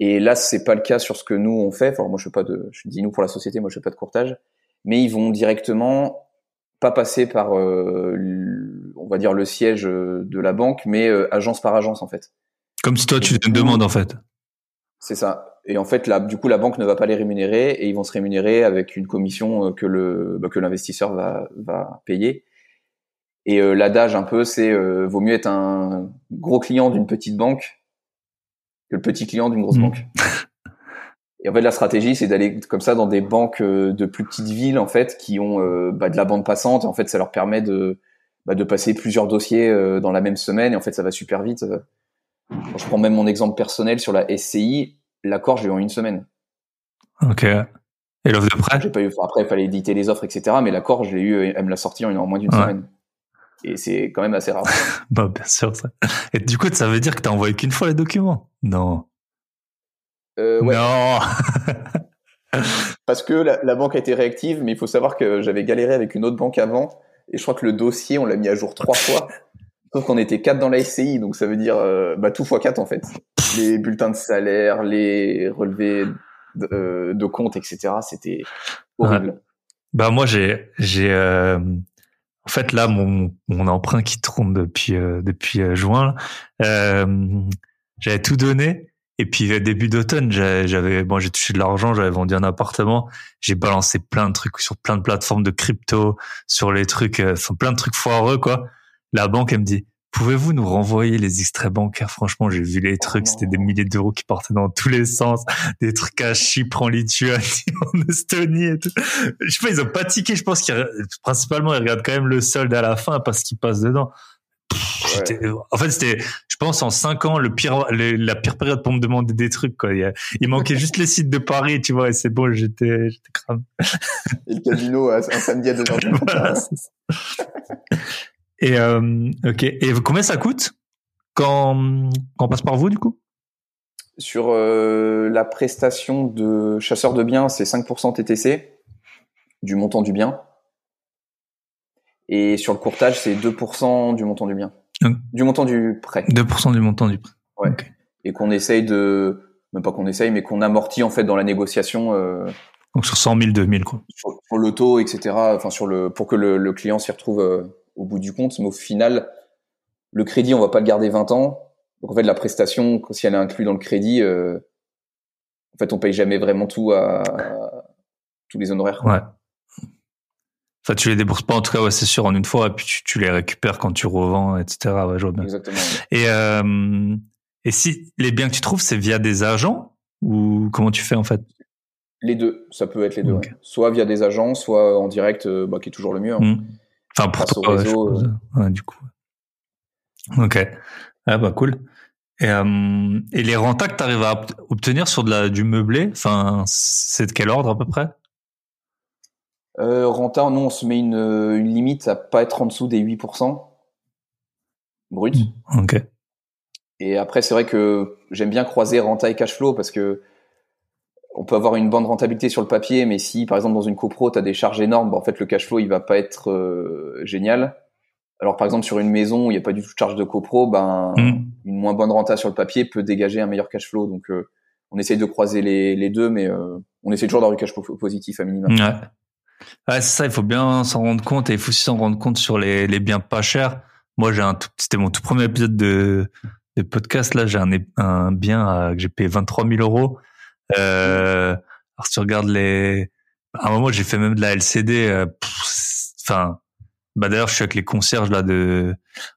Et là, c'est pas le cas sur ce que nous on fait. Enfin, moi, je fais pas de, je dis nous pour la société, moi, je fais pas de courtage. Mais ils vont directement pas passer par, euh, on va dire, le siège euh, de la banque, mais euh, agence par agence en fait. Comme si toi tu te demandes en fait. C'est ça. Et en fait, là, du coup, la banque ne va pas les rémunérer et ils vont se rémunérer avec une commission que le bah, que l'investisseur va va payer. Et l'adage un peu, c'est vaut mieux être un gros client d'une petite banque que le petit client d'une grosse mmh. banque. Et en fait, la stratégie, c'est d'aller comme ça dans des banques euh, de plus petites villes, en fait, qui ont euh, bah, de la bande passante. Et en fait, ça leur permet de, bah, de passer plusieurs dossiers euh, dans la même semaine. Et en fait, ça va super vite. je prends même mon exemple personnel sur la SCI. L'accord, je l'ai eu en une semaine. Ok. Et l'offre de prêt? J'ai pas eu. Après, il fallait éditer les offres, etc. Mais l'accord, je l'ai eu. Elle me l'a sorti en moins d'une semaine. Et c'est quand même assez rare. [LAUGHS] bah, bien sûr. Ça. Et du coup, ça veut dire que t'as envoyé qu'une fois les documents? Non. Euh, ouais. Non [LAUGHS] Parce que la, banque a été réactive, mais il faut savoir que j'avais galéré avec une autre banque avant, et je crois que le dossier, on l'a mis à jour trois fois. Sauf qu'on était quatre dans la SCI, donc ça veut dire euh, bah, tout fois quatre en fait. Les bulletins de salaire, les relevés de, euh, de compte, etc. C'était horrible. Bah moi j'ai j'ai euh, en fait là mon emprunt qui tourne depuis euh, depuis juin, j'avais tout donné et puis début d'automne, j'avais bon, j'ai touché de l'argent, j'avais vendu un appartement, j'ai balancé plein de trucs sur plein de plateformes de crypto, sur les trucs, euh, plein de trucs foireux quoi. La banque elle me dit Pouvez-vous nous renvoyer les extraits bancaires? Franchement, j'ai vu les trucs, c'était des milliers d'euros qui partaient dans tous les sens, des trucs à Chypre, en Lituanie, [LAUGHS] en Estonie et tout. Je sais pas, ils ont pas tiqué, je pense qu'ils principalement ils regardent quand même le solde à la fin parce qu'ils passent dedans. En fait, c'était, je pense, en cinq ans, le pire, la pire période pour me demander des trucs. Quoi. Il, manquait juste les sites de Paris, tu vois, et c'est bon, j'étais, j'étais crame. Et le casino un samedi à 2h du [LAUGHS] matin. Et euh, ok. Et combien ça coûte quand, quand on passe par vous, du coup? Sur euh, la prestation de chasseur de biens, c'est 5% TTC du montant du bien. Et sur le courtage, c'est 2% du montant du bien. Du montant du prêt. 2% du montant du prêt. Ouais. Et qu'on essaye de, même pas qu'on essaye, mais qu'on amortit en fait dans la négociation. Euh, Donc sur 100 000, 2000 quoi. Sur, le taux, etc. Enfin sur le, pour que le, le client s'y retrouve au bout du compte. Mais au final, le crédit, on va pas le garder 20 ans. Donc en fait, la prestation, si elle est inclue dans le crédit, euh, en fait, on paye jamais vraiment tout à, à tous les honoraires. Ouais. Enfin, tu les débourses pas en tout cas, ouais, c'est sûr, en une fois, et puis tu, tu les récupères quand tu revends, etc. Ouais, je vois bien. Exactement. Et euh, et si les biens que tu trouves, c'est via des agents ou comment tu fais en fait? Les deux, ça peut être les deux. Soit via des agents, soit en direct, euh, bah, qui est toujours le mieux. Hein. Mmh. Enfin, pour toi, réseau, euh. ouais, du coup. Ok. Ah bah cool. Et, euh, et les rentas que tu arrives à obtenir sur de la, du meublé, enfin, c'est de quel ordre à peu près? Euh, Renta, nous, on se met une, une, limite à pas être en dessous des 8% brut. Ok. Et après, c'est vrai que j'aime bien croiser renta et cash flow parce que on peut avoir une bonne rentabilité sur le papier, mais si, par exemple, dans une copro, tu as des charges énormes, bah, en fait, le cash flow, il va pas être euh, génial. Alors par exemple sur une maison où il n'y a pas du tout de charge de copro, ben Mm. une moins bonne renta sur le papier peut dégager un meilleur cash flow. Donc euh, on essaye de croiser les, les deux, mais euh, on essaie toujours d'avoir du cash flow positif à minimum. Ouais. Ouais, c'est ça, il faut bien s'en rendre compte et il faut aussi s'en rendre compte sur les, les biens pas chers. Moi, j'ai un tout, c'était mon tout premier épisode de, de podcast. Là, j'ai un, un bien euh, que j'ai payé 23 000 euros. Euh, alors, si tu regardes les, à un moment, j'ai fait même de la LCD, euh, enfin, bah, d'ailleurs, je suis avec les concierges, là, de,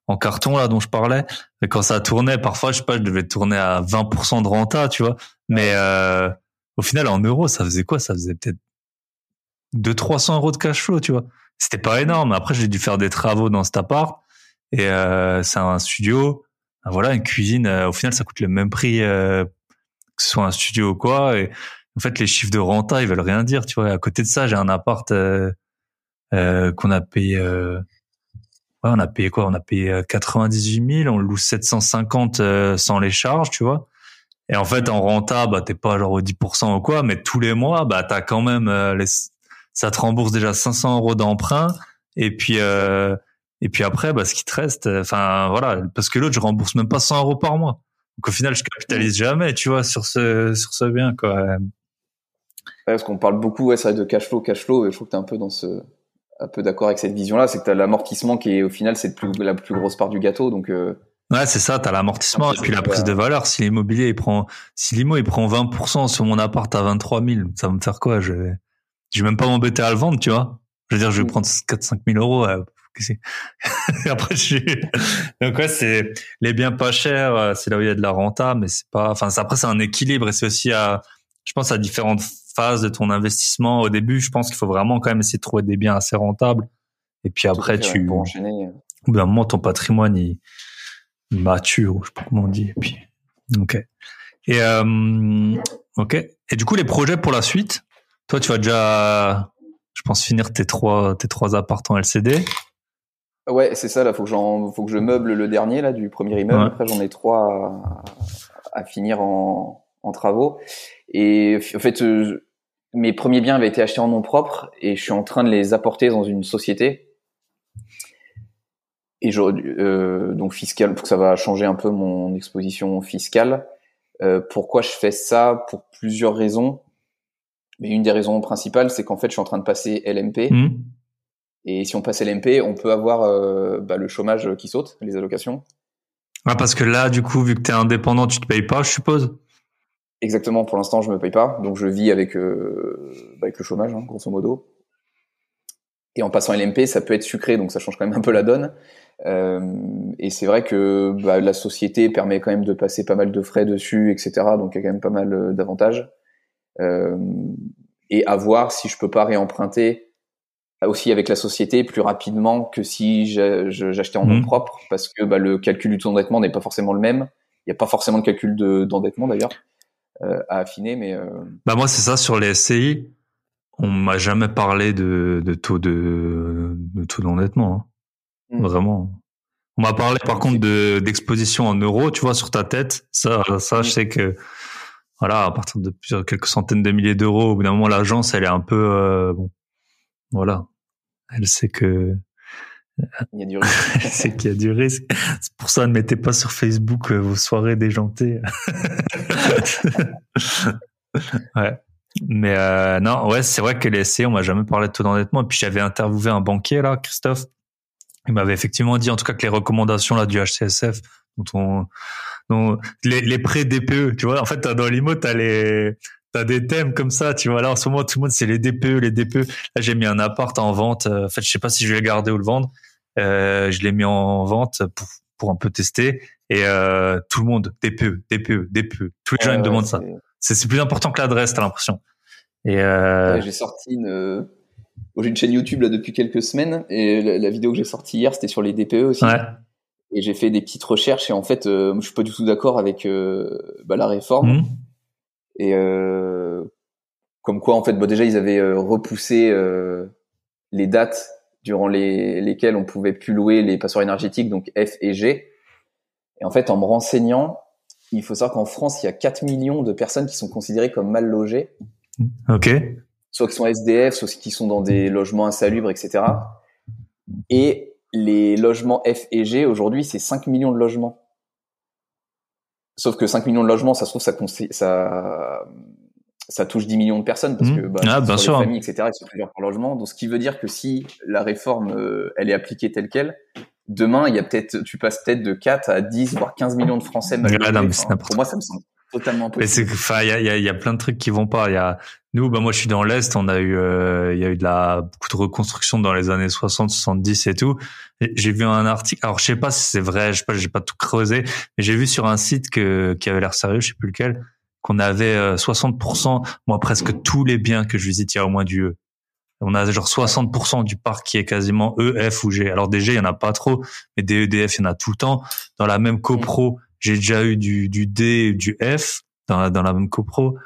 en carton, là, dont je parlais. Et quand ça tournait, parfois, je sais pas, je devais tourner à 20% de renta, tu vois. Mais, euh, au final, en euros, ça faisait quoi? Ça faisait peut-être 200 300 euros de cash flow, tu vois. C'était pas énorme. Après, j'ai dû faire des travaux dans cet appart et euh, c'est un studio. Voilà, une cuisine. euh, au final, ça coûte le même prix euh, que ce soit un studio ou quoi. Et en fait, les chiffres de renta, ils veulent rien dire, tu vois. À côté de ça, j'ai un appart euh, euh, qu'on a payé. Euh, ouais, on a payé quoi? On a payé euh, 98 000. On loue 750 euh, sans les charges, tu vois. Et en fait, en renta, bah, t'es pas genre au 10% ou quoi, mais tous les mois, bah, t'as quand même euh, ça te rembourse déjà 500 euros d'emprunt et puis euh, et puis après bah ce qui te reste euh, enfin voilà parce que l'autre je rembourse même pas 100 euros par mois donc au final je capitalise jamais tu vois sur ce sur ce bien quoi. Ouais, parce qu'on parle beaucoup, ouais, c'est vrai, de cash flow, cash flow, et je trouve que t'es un peu dans ce, un peu d'accord avec cette vision-là, c'est que t'as l'amortissement qui est, au final, c'est plus, la plus grosse part du gâteau, donc, euh, ouais c'est ça t'as l'amortissement et puis la prise de valeur si l'immobilier il prend si l'immo il prend 20% sur mon appart à 23 000 ça va me faire quoi? Je vais je vais même pas m'embêter à le vendre tu vois? Je veux dire je vais Mm. prendre 4 5 000 euros euh, [LAUGHS] après je donc ouais c'est les biens pas chers euh, c'est là où il y a de la renta mais c'est pas enfin après c'est un équilibre et c'est aussi à je pense à différentes phases de ton investissement au début je pense qu'il faut vraiment quand même essayer de trouver des biens assez rentables et puis après tout tu enchaîner. au bout d'un moment, ton patrimoine, il, il mature, je sais pas comment on dit. Et puis, ok. Et, euh, ok. Et du coup, les projets pour la suite, toi, tu vas déjà, je pense, finir tes trois, tes trois apparts en LCD. Ouais, c'est ça, là, faut que j'en, faut que je meuble le dernier, là, du premier immeuble. Ouais. Après, j'en ai trois à, à finir en, en travaux. Et, en fait, euh, mes premiers biens avaient été achetés en nom propre et je suis en train de les apporter dans une société. Et euh, donc fiscal, que ça va changer un peu mon exposition fiscale. Euh, pourquoi je fais ça? Pour plusieurs raisons. Mais une des raisons principales, c'est qu'en fait, je suis en train de passer LMP. Hmm. Et si on passe LMP, on peut avoir euh, bah, le chômage qui saute, les allocations. Ah, parce que là, du coup, vu que tu es indépendant, tu te payes pas, je suppose? Exactement, pour l'instant, je me paye pas. Donc, je vis avec, euh, bah, avec le chômage, hein, grosso modo. Et en passant LMP, ça peut être sucré, donc ça change quand même un peu la donne. Euh, et c'est vrai que bah, la société permet quand même de passer pas mal de frais dessus, etc. Donc, il y a quand même pas mal euh, d'avantages. Euh, et à voir si je peux pas réemprunter aussi avec la société plus rapidement que si j'achetais en nom Mhm. propre, parce que bah, le calcul du taux d'endettement n'est pas forcément le même. Il n'y a pas forcément de calcul de- d'endettement d'ailleurs euh, à affiner, mais euh, Bah, moi, c'est ça, sur les SCI, on m'a jamais parlé de, de taux de, de taux d'endettement. hein. Hmm. Vraiment. On m'a parlé, par contre, de, d'exposition en euros, tu vois, sur ta tête. Ça, ça, je Hmm. sais que, voilà, à partir de plusieurs, quelques centaines de milliers d'euros, au bout d'un moment, l'agence, elle est un peu, euh, bon, voilà. Elle sait que, il y a du risque. [LAUGHS] elle sait qu'il y a du risque. C'est pour ça, ne mettez pas sur Facebook euh, vos soirées déjantées. [LAUGHS] ouais. Mais euh, non, ouais, c'est vrai que les SCI, on m'a jamais parlé de taux d'endettement. Et puis j'avais interviewé un banquier là, Christophe. Il m'avait effectivement dit, en tout cas, que les recommandations là du HCSF, dont on, dont les, les prêts DPE, tu vois, en fait, dans l'IMO, t'as les, t'as des thèmes comme ça, tu vois. Là, en ce moment, tout le monde, c'est les DPE, les DPE. Là, j'ai mis un appart en vente. Euh, En fait, je sais pas si je vais le garder ou le vendre. Euh, je l'ai mis en vente pour, pour un peu tester. Et euh, tout le monde, DPE, DPE, DPE. Tous les gens, ils me demandent ça. c'est- plus important que l'adresse, t'as l'impression. Et euh, Ouais, j'ai sorti une, j'ai une chaîne YouTube là depuis quelques semaines et la, la vidéo que j'ai sortie hier c'était sur les DPE aussi. ouais. Et j'ai fait des petites recherches et en fait, euh, je suis pas du tout d'accord avec euh, bah, la réforme. Mhm. Et euh, comme quoi, en fait, bah, déjà ils avaient euh, repoussé euh, les dates durant les, lesquelles on pouvait plus louer les passoires énergétiques, donc F et G. Et en fait, en me renseignant, il faut savoir qu'en France, il y a 4 millions de personnes qui sont considérées comme mal logées, Ok. soit qui sont SDF, soit qui sont dans des logements insalubres, etc. Et les logements F et G, aujourd'hui, c'est 5 millions de logements. Sauf que 5 millions de logements, ça se trouve, ça, ça, ça touche 10 millions de personnes parce mmh. que bah, ah, bien sûr. les familles, etc., ils sont plusieurs par logement. Donc, ce qui veut dire que si la réforme, euh, elle est appliquée telle quelle, demain, il y a peut-être, tu passes peut-être de 4 à 10, voire 15 millions de Français. pour moi, ça me semble totalement possible. C'est, il y a, y, a, y a plein de trucs qui vont pas. Il y a, nous, bah moi, je suis dans l'est. On a eu, euh, il y a eu de la beaucoup de reconstruction dans les années 60, 70 et tout. j'ai vu un article. Alors, je sais pas si c'est vrai. Je sais pas, j'ai pas tout creusé, mais j'ai vu sur un site que qui avait l'air sérieux. Je sais plus lequel. Qu'on avait 60%, euh, moi presque tous les biens que je visite, il y a au moins du E. On a genre 60% du parc qui est quasiment E, F ou G. Alors des G, il y en a pas trop, mais des E, D, F, il y en a tout le temps. Dans la même copro, j'ai déjà eu du, du D, du F dans la, dans la même copro.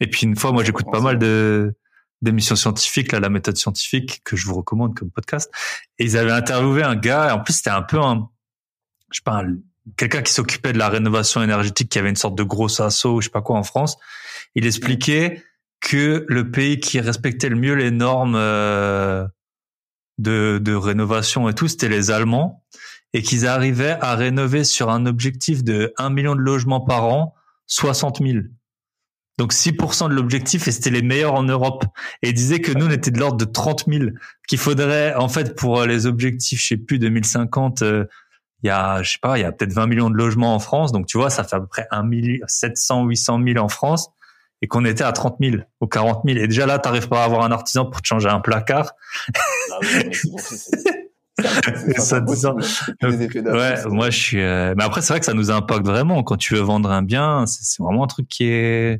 Et puis une fois, moi, j'écoute pas mal de d'émissions scientifiques, là, la méthode scientifique que je vous recommande comme podcast. Et ils avaient interviewé un gars. Et en plus, c'était un peu un, je sais pas, quelqu'un qui s'occupait de la rénovation énergétique, qui avait une sorte de gros assaut, je sais pas quoi, en France. Il expliquait que le pays qui respectait le mieux les normes euh, de, de rénovation et tout, c'était les Allemands, et qu'ils arrivaient à rénover sur un objectif de 1 million de logements par an, 60 000. Donc 6% de l'objectif et c'était les meilleurs en Europe. Et ils disaient que nous, on était de l'ordre de 30 000. Qu'il faudrait, en fait, pour les objectifs, je sais plus, 2050, euh, il y a, je sais pas, il y a peut-être 20 millions de logements en France. Donc tu vois, ça fait à peu près 1 700, 800 000 en France et qu'on était à 30 000 ou 40 000. Et déjà là, t'arrives pas à avoir un artisan pour te changer un placard. Ah ça ouais, moi je suis. Euh, mais après, c'est vrai que ça nous impacte vraiment. Quand tu veux vendre un bien, c'est vraiment un truc qui est,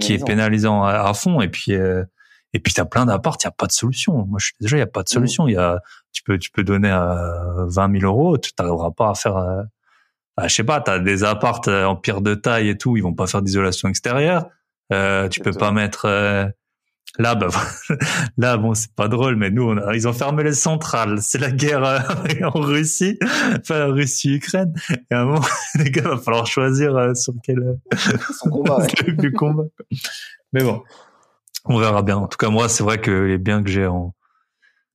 qui est pénalisant à, fond. Et puis, euh, et puis t'as plein d'apparts, il y a pas de solution. Moi, je suis déjà, il y a pas de solution. Il y a, tu peux, tu peux donner à 20 000 euros, tu n'arriveras pas à faire. Euh, je sais pas, t'as des apparts en pierre de taille et tout, ils vont pas faire d'isolation extérieure. Euh, tu peux pas mettre euh, là bah [LAUGHS] là bon c'est pas drôle mais nous on ils ont fermé les centrales c'est la guerre euh, [LAUGHS] en Russie enfin Russie Ukraine et à un moment [LAUGHS] les gars va falloir choisir sur quel Son combat ouais. combat mais bon on verra bien en tout cas moi c'est vrai que les biens que j'ai en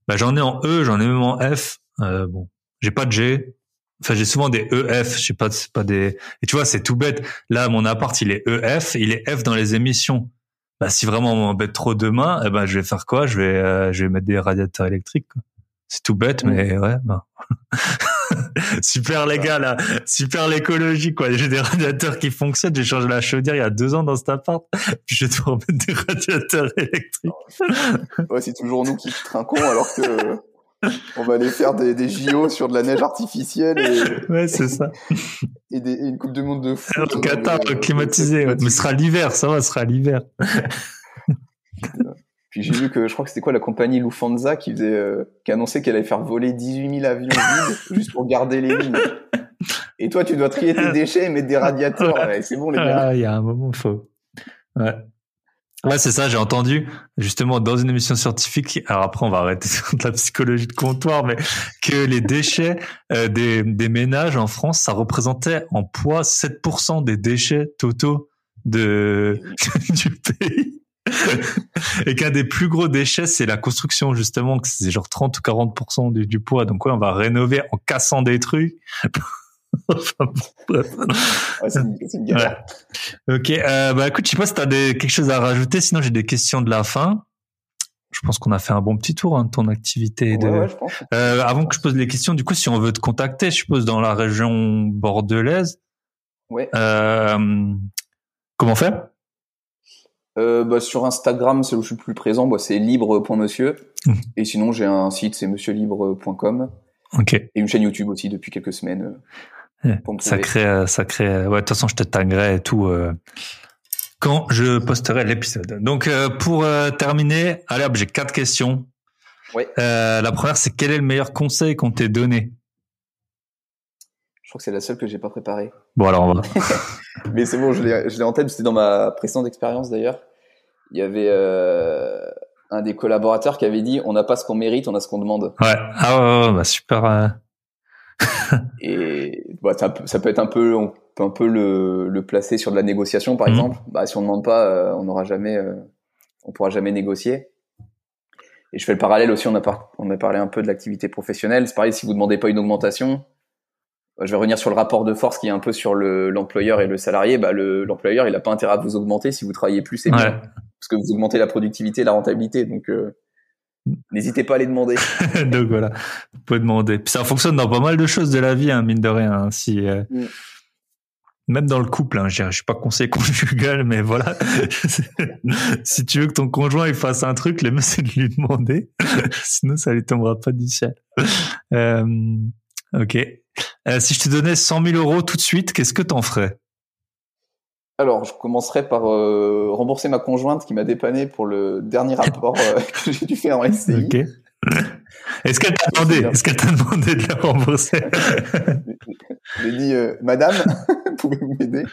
bah, j'en ai en E j'en ai même en F euh, bon j'ai pas de G Enfin, j'ai souvent des EF, je sais pas, c'est pas des. Et tu vois, c'est tout bête. Là, mon appart, il est EF, il est F dans les émissions. Bah, si vraiment on m'embête trop demain, eh ben, je vais faire quoi? Je vais, euh, je vais mettre des radiateurs électriques. C'est tout bête, mais ouais. Bah. [LAUGHS] super les gars là, super l'écologie quoi. J'ai des radiateurs qui fonctionnent. J'ai changé la chaudière il y a deux ans dans cet appart. Puis je dois mettre des radiateurs électriques. ouais, c'est toujours nous qui trinquons alors que on va aller faire des, des JO sur de la neige artificielle. Et, ouais, c'est ça. Et, des, une Coupe de Monde de foot. Un Qatar climatisé. Mais ce sera l'hiver, ça va, ce sera l'hiver. [LAUGHS] Puis j'ai vu que je crois que c'était quoi la compagnie Lufthansa qui faisait, euh, qui annonçait qu'elle allait faire voler 18 000 avions vides [LAUGHS] juste pour garder les lignes. Et toi, tu dois trier tes déchets et mettre des radiateurs. c'est bon les gars. Ah, il y a un moment, il faut. Ouais. Ouais, c'est ça, j'ai entendu justement dans une émission scientifique, alors après on va arrêter [LAUGHS] de la psychologie de comptoir, mais que les déchets euh, des, des ménages en France, ça représentait en poids 7% des déchets totaux de, [LAUGHS] du pays. et qu'un des plus gros déchets, c'est la construction, justement, que c'est genre 30 ou 40% du, du poids. Donc ouais, on va rénover en cassant des trucs [LAUGHS] c'est une, galère. Ok, euh, bah écoute, je sais pas si t'as des, quelque chose à rajouter, sinon j'ai des questions de la fin. Je pense qu'on a fait un bon petit tour hein, de ton activité. de... Ouais, je pense. Euh, avant que je pose les questions, du coup, si on veut te contacter, je suppose dans la région bordelaise. Ouais. Euh, comment faire euh, bah, sur Instagram, c'est où je suis le plus présent. Bah, c'est libre.monsieur. Mmh. Et sinon, j'ai un site, c'est monsieurlibre.com. Ok. Et une chaîne YouTube aussi depuis quelques semaines. Ça crée, ça crée. Ouais, de toute façon, je te taguerai et tout euh, quand je posterai l'épisode. Donc, euh, pour euh, terminer, allez hop, j'ai quatre questions. Ouais. la première, c'est quel est le meilleur conseil qu'on t'ait donné? Je crois que c'est la seule que j'ai pas préparée. Bon, alors on va. [LAUGHS] Mais c'est bon, je l'ai en tête. C'était dans ma précédente expérience d'ailleurs. Il y avait un des collaborateurs qui avait dit on n'a pas ce qu'on mérite, on a ce qu'on demande. Ouais. Ah ouais, bah super. [LAUGHS] et bah, ça, ça, peut être un peu, on peut un peu le, le placer sur de la négociation, par mhm. exemple. Bah, si on ne demande pas, euh, on n'aura jamais, euh, on pourra jamais négocier. Et je fais le parallèle aussi, on a, on a parlé un peu de l'activité professionnelle. C'est pareil, si vous demandez pas une augmentation, bah, je vais revenir sur le rapport de force qui est un peu sur l'employeur et le salarié. Bah, l'employeur, il a pas intérêt à vous augmenter si vous travaillez plus et bien. Parce que vous augmentez la productivité et la rentabilité. Donc, euh, n'hésitez pas à les demander. [LAUGHS] donc voilà, vous pouvez demander. Puis ça fonctionne dans pas mal de choses de la vie, hein, mine de rien. Hein, si, euh, mm. Même dans le couple, hein, je, je suis pas conseiller conjugal, [LAUGHS] mais voilà. [LAUGHS] si tu veux que ton conjoint il fasse un truc, le mieux c'est de lui demander. Sinon, ça lui tombera pas du ciel. Euh, ok. Euh, si je te donnais 100 000 euros tout de suite, qu'est-ce que t'en ferais? Alors, je commencerai par euh, rembourser ma conjointe qui m'a dépanné pour le dernier rapport euh, [LAUGHS] que j'ai dû faire en SCI. Est-ce qu'elle t'a demandé Est-ce qu'elle t'a demandé de la rembourser? [LAUGHS] J'ai dit, Madame, [LAUGHS] pouvez-vous m'aider?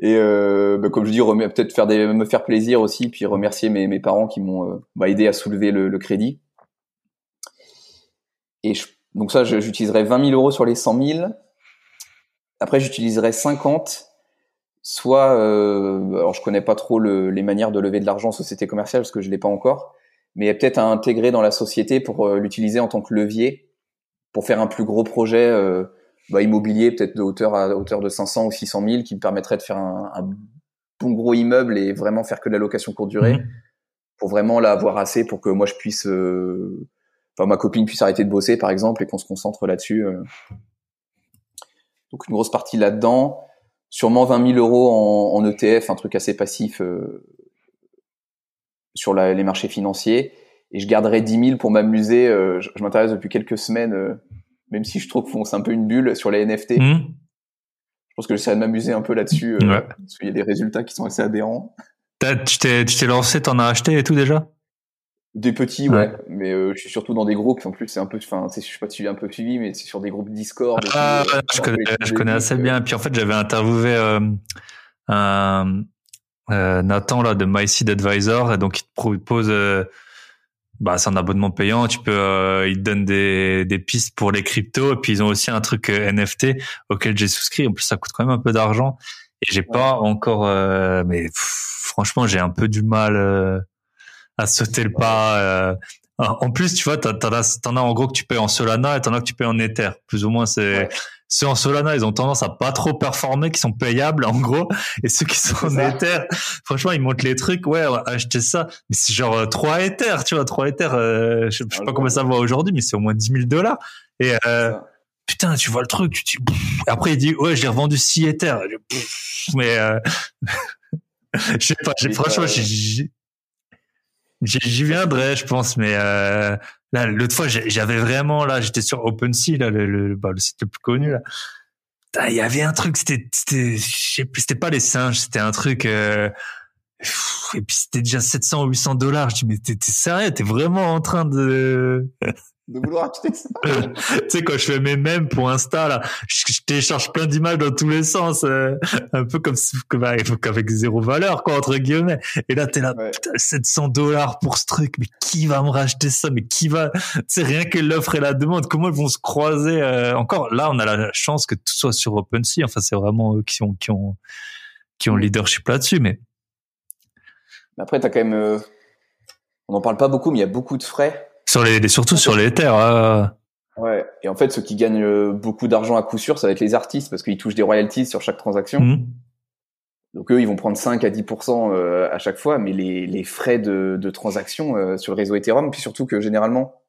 Et bah, comme je dis, peut-être faire des, me faire plaisir aussi, puis remercier mes, mes parents qui m'ont bah, aidé à soulever le, le crédit. Et je donc ça, j'utiliserai 20 000 euros sur les 100 000. Après, j'utiliserai 50. Soit, euh, alors je connais pas trop le, les manières de lever de l'argent en société commerciale parce que je l'ai pas encore, mais peut-être à intégrer dans la société pour euh, l'utiliser en tant que levier pour faire un plus gros projet euh, bah, immobilier, peut-être de hauteur à hauteur de 500 ou 600 000, qui me permettrait de faire un, un bon gros immeuble et vraiment faire que de la location courte durée, mmh. pour vraiment l'avoir assez pour que moi je puisse euh, ma copine puisse arrêter de bosser par exemple et qu'on se concentre là-dessus. Euh. Donc une grosse partie là-dedans, sûrement 20 000 euros en, ETF, un truc assez passif euh, sur les marchés financiers, et je garderai 10 000 pour m'amuser. Euh, je, m'intéresse depuis quelques semaines, même si je trouve qu'on c'est un peu une bulle sur les NFT. Mmh. Je pense que j'essaierai de m'amuser un peu là-dessus, parce qu'il y a des résultats qui sont assez aberrants. Tu t'es lancé, t'en as acheté et tout déjà? Des petits, ouais. Mais euh, je suis surtout dans des groupes. En plus, c'est un peu, enfin, je sais pas si tu es un peu suivi, mais c'est sur des groupes Discord. Ah, je, connais, je connais assez bien. Euh. Puis en fait, j'avais interviewé euh, un euh, Nathan là de MySeed Advisor, et donc il te propose, bah, c'est un abonnement payant. Tu peux, il te donne des, des pistes pour les cryptos. Et puis ils ont aussi un truc NFT auquel j'ai souscrit. En plus, ça coûte quand même un peu d'argent. Et j'ai pas encore, mais franchement, j'ai un peu du mal à sauter le pas. Euh. En plus, tu vois, t'en as, t'en as en gros que tu payes en Solana et t'en as que tu payes en Ether. Plus ou moins, c'est ceux en Solana, ils ont tendance à pas trop performer, qui sont payables en gros, [LAUGHS] et ceux qui sont en Ether, franchement, ils montent les trucs. Ouais, acheter ça, mais c'est genre 3 euh, Ether, tu vois, 3 Ether. Euh, je, sais pas comment ça va aujourd'hui, mais c'est au moins 10 000 dollars. Et euh, putain, tu vois le truc, tu dis. Après, il dit ouais, j'ai revendu 6 Ether. Mais euh, [LAUGHS] je sais pas, franchement, j'ai J'y viendrai, je pense, mais euh, là, l'autre fois, j'avais vraiment là, j'étais sur OpenSea, là, le, le, bah, le site le plus connu là. Il y avait un truc, c'était, c'était, c'était pas les singes, c'était un truc. Euh, et puis c'était déjà 700 ou 800 dollars. Je dis mais t'es sérieux, t'es vraiment en train de de vouloir acheter ça. [LAUGHS] tu sais, quand je fais mes mèmes pour Insta, là, je, télécharge plein d'images dans tous les sens, euh, un peu comme, comme avec zéro valeur, quoi, entre guillemets. Et là, t'es là, putain, 700 dollars pour ce truc, mais qui va me racheter ça? Mais qui va C'est rien que l'offre et la demande, comment ils vont se croiser euh, Encore, là, on a la chance que tout soit sur OpenSea. Enfin, c'est vraiment eux qui ont qui ont qui ont mm. leadership là-dessus, mais. Après, t'as quand même, euh, on n'en parle pas beaucoup, mais il y a beaucoup de frais sur les, surtout sur les terres. Ouais. Et en fait, ceux qui gagnent euh, beaucoup d'argent à coup sûr, ça va être les artistes parce qu'ils touchent des royalties sur chaque transaction. Mmh. Donc eux, ils vont prendre 5 à 10% euh, à chaque fois, mais les, les frais de, de transaction euh, sur le réseau Ethereum, puis surtout que généralement,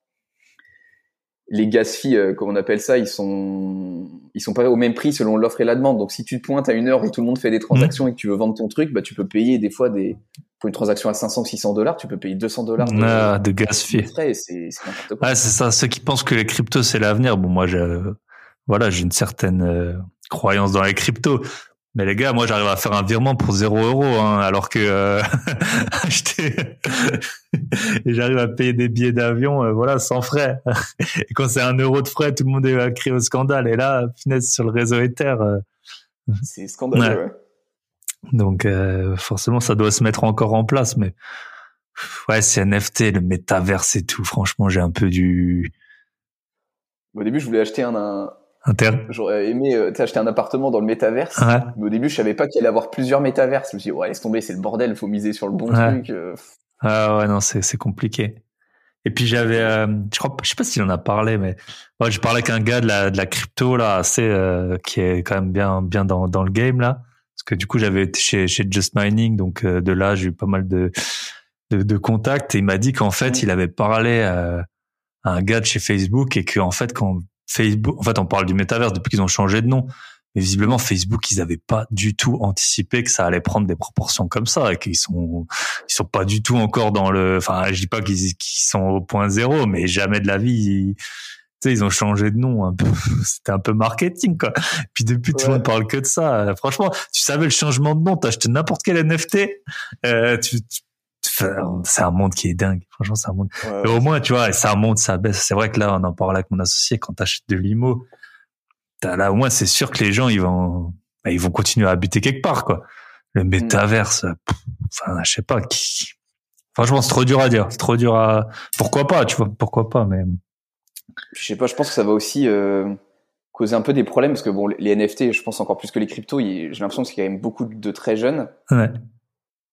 les gas fees, comme on appelle ça, ils sont ils sont pas au même prix selon l'offre et la demande. Donc si tu te pointes à une heure où tout le monde fait des transactions mmh. et que tu veux vendre ton truc, bah tu peux payer des fois des pour une transaction à 500 ou 600 dollars, tu peux payer 200 dollars de, ah, de gas fee. C'est quoi. c'est ça. Ceux qui pensent que les cryptos c'est l'avenir. Bon, moi, j'ai, voilà, j'ai une certaine euh, croyance dans les cryptos. Mais les gars, moi, j'arrive à faire un virement pour 0 euros, hein, alors que euh, [LAUGHS] acheter [LAUGHS] et j'arrive à payer des billets d'avion, euh, voilà, sans frais. [LAUGHS] et quand c'est un euro de frais, tout le monde est crier au scandale. Et là, finesse sur le réseau Ether. c'est scandaleux. Ouais. Donc euh, forcément, ça doit se mettre encore en place. Mais ouais, c'est NFT, le métaverse et tout. Franchement, j'ai un peu du. Au début, je voulais acheter un, un... J'aurais aimé euh, acheter un appartement dans le métaverse. Mais au début, je savais pas qu'il allait avoir plusieurs métaverses. Je me suis dit, ouais, laisse tomber, c'est le bordel, faut miser sur le bon truc. Euh, Ah ouais, non, c'est, compliqué. Et puis j'avais, euh, je crois, je sais pas s'il en a parlé, mais ouais, je parlais avec un gars de la, de la crypto là, assez, qui est quand même bien, bien dans, dans le game là, parce que du coup j'avais été chez, chez Just Mining, donc de là j'ai eu pas mal de, de, de contacts et il m'a dit qu'en fait il avait parlé à un gars de chez Facebook et qu'en fait quand Facebook, en fait on parle du métaverse depuis qu'ils ont changé de nom, mais visiblement, Facebook, ils avaient pas du tout anticipé que ça allait prendre des proportions comme ça et qu'ils sont, ils sont pas du tout encore dans le, enfin, je dis pas qu'ils sont au point zéro, mais jamais de la vie, ils, tu sais, ils ont changé de nom un peu. [LAUGHS] C'était un peu marketing, quoi. Puis depuis, tout le monde parle que de ça. Franchement, tu savais le changement de nom, t'achetais n'importe quel NFT, euh, tu, c'est un monde qui est dingue. Franchement, c'est un monde. au moins, tu vois, c'est un monde, ça baisse. C'est vrai que là, on en parle avec mon associé quand t'achètes de l'IMO là au moins c'est sûr que les gens ils vont bah, ils vont continuer à habiter quelque part quoi. Le mm. métaverse, enfin je sais pas qui. Franchement c'est trop dur à dire, c'est trop dur à. Pourquoi pas, tu vois, pourquoi pas, mais. Je sais pas, je pense que ça va aussi euh, causer un peu des problèmes parce que bon les NFT, je pense encore plus que les cryptos, j'ai l'impression qu'il y a quand même beaucoup de très jeunes. Ouais.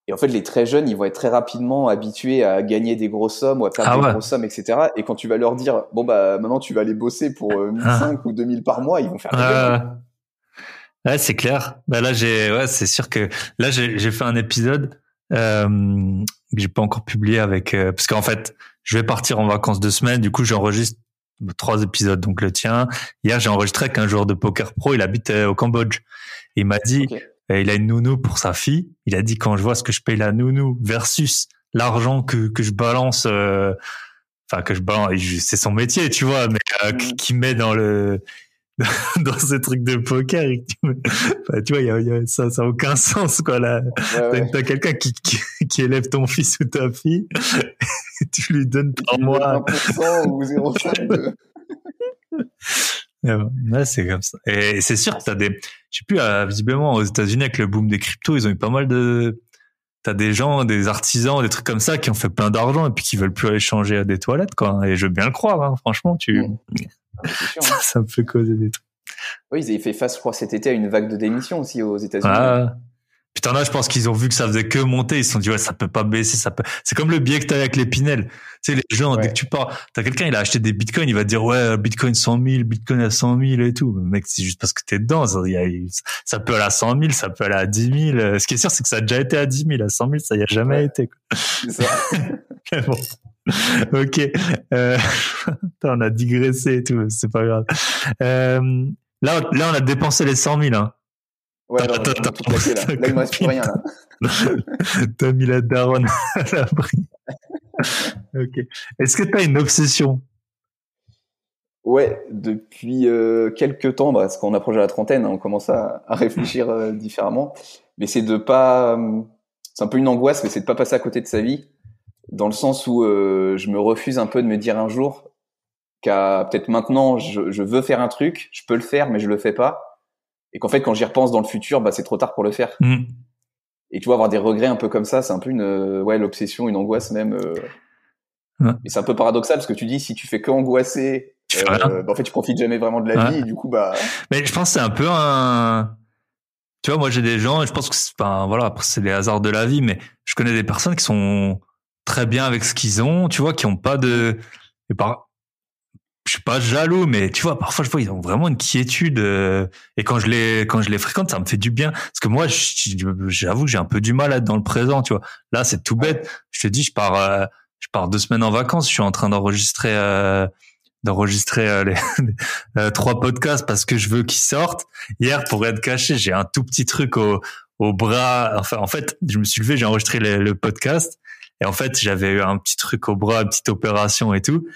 Et en fait, les très jeunes, ils vont être très rapidement habitués à gagner des grosses sommes ou à faire ah des grosses sommes, etc. Et quand tu vas leur dire, bon, bah, maintenant, tu vas aller bosser pour euh, 1005 ou 2000 par mois, ils vont faire ah. Ouais, c'est clair. Bah là, j'ai, ouais, c'est sûr que là, j'ai fait un épisode euh, que j'ai pas encore publié avec, euh, parce qu'en fait, je vais partir en vacances deux semaines. Du coup, j'enregistre trois épisodes, donc le tien. Hier, j'ai enregistré avec un joueur de poker pro. Il habite euh, au Cambodge. il m'a dit, il a une nounou pour sa fille. Il a dit quand je vois ce que je paye la nounou versus l'argent que que je balance, euh, enfin que je balance, c'est son métier, tu vois, mais euh, mm. qui met dans le [LAUGHS] dans ce truc de poker, [LAUGHS] tu vois, y a, y a, ça, ça a aucun sens quoi là. T'as quelqu'un qui, qui, qui élève ton fils ou ta fille, [LAUGHS] tu lui donnes par mois. ou 0,5 Ouais, c'est comme ça. Et c'est sûr que t'as des, je sais plus, euh, visiblement aux États-Unis avec le boom des cryptos, ils ont eu pas mal de, t'as des gens, des artisans, des trucs comme ça qui ont fait plein d'argent et puis qui veulent plus aller changer à des toilettes, quoi. Et je veux bien le croire, hein. franchement, tu, ah, [LAUGHS] ça, ça, peut causer des trucs. Oui, ils avaient fait face, je crois, cet été à une vague de démission aussi aux États-Unis. Ah, Putain là, je pense qu'ils ont vu que ça faisait que monter. Ils se sont dit ouais, ça peut pas baisser, ça peut. C'est comme le biais que t'as avec les Pinel. Tu sais, les gens dès que tu pars, t'as quelqu'un, il a acheté des bitcoins, il va te dire ouais, bitcoin 100 000, bitcoin à 100 000 et tout. mec, c'est juste parce que t'es dedans. Ça, ça, peut aller à 100 000, ça peut aller à 10 000. Ce qui est sûr, c'est que ça a déjà été à 10 000, à 100 000, ça y a jamais été. C'est ça. [LAUGHS] bon. ok. Euh... [LAUGHS] on a digressé et tout, c'est pas grave. Euh... Là, là, on a dépensé les 100 000. Hein. Ouais, non, tout là. là, il me reste plus rien, là. [LAUGHS] t'as mis la daronne à l'abri. [LAUGHS] ok. Est-ce que t'as une obsession? Ouais, depuis euh, quelques temps, bah, parce qu'on approche de la trentaine, hein, on commence à, à réfléchir euh, différemment. Mais c'est de pas, euh, c'est un peu une angoisse, mais c'est de pas passer à côté de sa vie, dans le sens où euh, je me refuse un peu de me dire un jour qu'à peut-être maintenant je, je, veux faire un truc, je peux le faire, mais je le fais pas et qu'en fait quand j'y repense dans le futur bah c'est trop tard pour le faire. Mm. et tu vois avoir des regrets un peu comme ça c'est un peu une euh, ouais l'obsession une angoisse même euh... mais c'est un peu paradoxal parce que tu dis si tu fais que angoisser euh, bah, en fait tu profites jamais vraiment de la vie et du coup bah mais je pense que c'est un peu un tu vois moi j'ai des gens et je pense que c'est pas voilà après c'est les hasards de la vie mais je connais des personnes qui sont très bien avec ce qu'ils ont tu vois qui ont pas de et par je suis pas jaloux, mais tu vois, parfois je vois ils ont vraiment une quiétude. Euh, et quand je les quand je les fréquente, ça me fait du bien. Parce que moi, j'avoue j'ai un peu du mal à être dans le présent. Tu vois, là c'est tout bête. Je te dis, je pars euh, je pars deux semaines en vacances. Je suis en train d'enregistrer euh, d'enregistrer les [LAUGHS] trois podcasts parce que je veux qu'ils sortent. Hier, pour être caché, j'ai un tout petit truc au au bras. Enfin, en fait, je me suis levé, j'ai enregistré le podcast. Et en fait, j'avais eu un petit truc au bras, une petite opération et tout.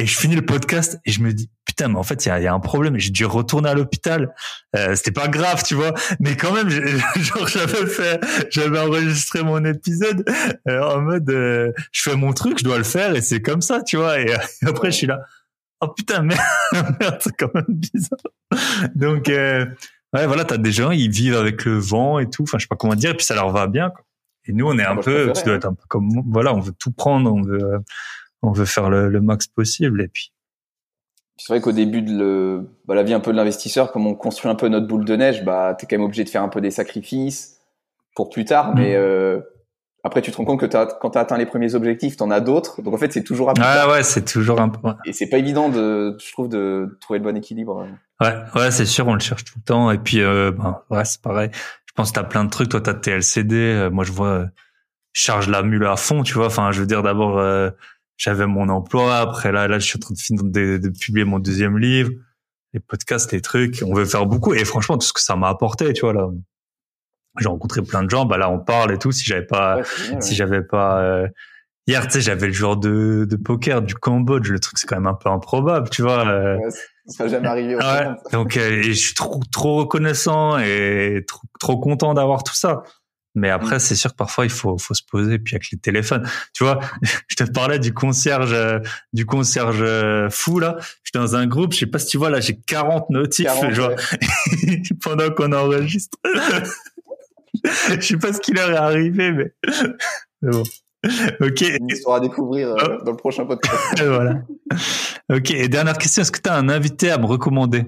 Et je finis le podcast et je me dis putain mais en fait il y a, y a, un problème. J'ai dû retourner à l'hôpital. Euh, C'était pas grave tu vois, mais quand même [LAUGHS] genre j'avais fait, j'avais enregistré mon épisode euh, en mode euh, je fais mon truc, je dois le faire et c'est comme ça tu vois. Et, après je suis là oh putain merde, [LAUGHS] merde c'est quand même bizarre. Donc euh, ouais voilà t'as des gens ils vivent avec le vent et tout. Enfin je sais pas comment dire et puis ça leur va bien. Quoi. Et nous on est un peu, tu dois être un peu comme voilà on veut tout prendre, on veut on veut faire le, max possible et puis c'est vrai qu'au début de le, bah, la vie un peu de l'investisseur, comme on construit un peu notre boule de neige, bah, t'es quand même obligé de faire un peu des sacrifices pour plus tard, mais, mm. euh, après, tu te rends compte que as, quand tu as atteint les premiers objectifs, tu en as d'autres. Donc en fait, c'est toujours Ah ouais, c'est toujours un peu. Et c'est pas évident de, je trouve, de trouver le bon équilibre. Ouais, ouais, c'est sûr, on le cherche tout le temps. Et puis, euh, ben, ouais, c'est pareil. Je pense que t'as plein de trucs. Toi, t'as TLCD. Euh, moi, je vois, euh, je charge la mule à fond, tu vois. Enfin, je veux dire, d'abord, j'avais mon emploi. Après, là, là, je suis en train de finir de, de publier mon deuxième livre. Les podcasts, les trucs. On veut faire beaucoup. Et franchement, tout ce que ça m'a apporté, tu vois, là j'ai rencontré plein de gens bah là on parle et tout si j'avais pas si j'avais pas euh... hier tu sais j'avais le joueur de, de poker du Cambodge le truc c'est quand même un peu improbable tu vois euh... ouais, ça jamais arrivé ouais. donc euh, je suis trop trop reconnaissant et trop, trop content d'avoir tout ça mais après, mm. c'est sûr que parfois il faut faut se poser puis avec les téléphones. Tu vois, [LAUGHS] je te parlais du concierge du concierge euh, fou là. J'étais dans un groupe, je sais pas si tu vois là, j'ai 40 notifs 40, genre, ouais. [LAUGHS] pendant qu'on enregistre. [LAUGHS] je sais pas ce qui leur est arrivé, mais, mais bon. Ok. Une histoire à découvrir euh, oh. dans le prochain podcast. voilà. Ok. Et dernière question, est-ce que tu as un invité à me recommander?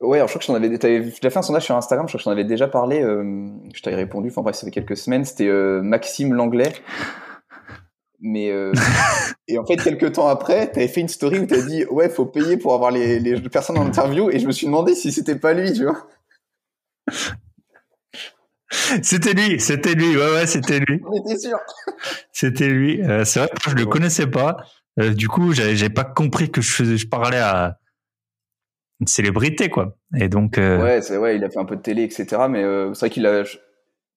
Ouais, alors je crois que j'en avais, avais déjà fait un sondage sur Instagram, je crois que j'en avais déjà parlé, euh, je t'avais répondu, enfin bref, ça fait quelques semaines, c'était euh, Maxime Langlais. Mais euh, [LAUGHS] et en fait, quelques temps après, t'avais fait une story où t'as dit ouais, faut payer pour avoir les, les personnes en interview, et je me suis demandé si c'était pas lui, tu vois. C'était lui, c'était lui, ouais, ouais, c'était lui. On était sûr. C'était lui. Euh, c'est vrai que je le connaissais pas. Euh, du coup, j'avais pas compris que je, je parlais à une célébrité, quoi. Et donc. Euh... Ouais, c'est ouais, il a fait un peu de télé, etc. Mais euh, c'est vrai qu'il a,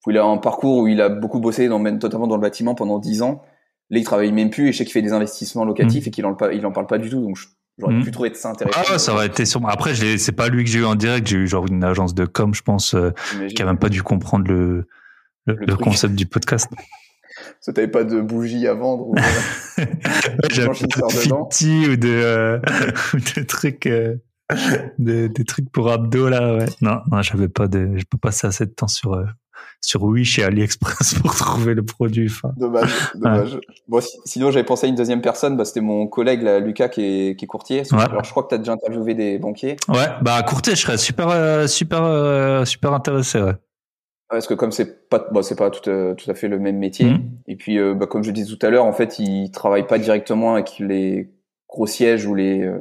il a un parcours où il a beaucoup bossé, dans, notamment dans le bâtiment pendant dix ans. Là, il travaille même plus et je sais qu'il fait des investissements locatifs mmh. et qu'il en, il en parle pas du tout. Donc, J'aurais mmh. pu trouver ça intéressant. Ah, ça aurait été sûrement. Après, c'est pas lui que j'ai eu en direct. J'ai eu genre une agence de com, je pense, euh, qui a même pas dû comprendre le, le, le, le concept du podcast. [LAUGHS] Ça t'avais pas de bougie à vendre ou [LAUGHS] J'avais pas de ou de, euh, [LAUGHS] de trucs, euh, [LAUGHS] des, des trucs pour abdos là. Ouais. Non, non, j'avais pas de. Je peux passer assez de temps sur euh, sur Wish et AliExpress [LAUGHS] pour trouver le produit. Enfin. Dommage, dommage. Ouais. Bon, sinon, j'avais pensé à une deuxième personne. Bah, c'était mon collègue, là, Lucas, qui est, qui est courtier. Ouais. Alors, je crois que tu as déjà interviewé des banquiers. Ouais, bah, courtier, je serais super, euh, super, euh, super intéressé, ouais. Parce que comme c'est pas, bon, c'est pas tout, à, tout à fait le même métier. Mmh. Et puis, euh, bah, comme je disais tout à l'heure, en fait, ils travaillent pas directement avec les gros sièges ou les, euh,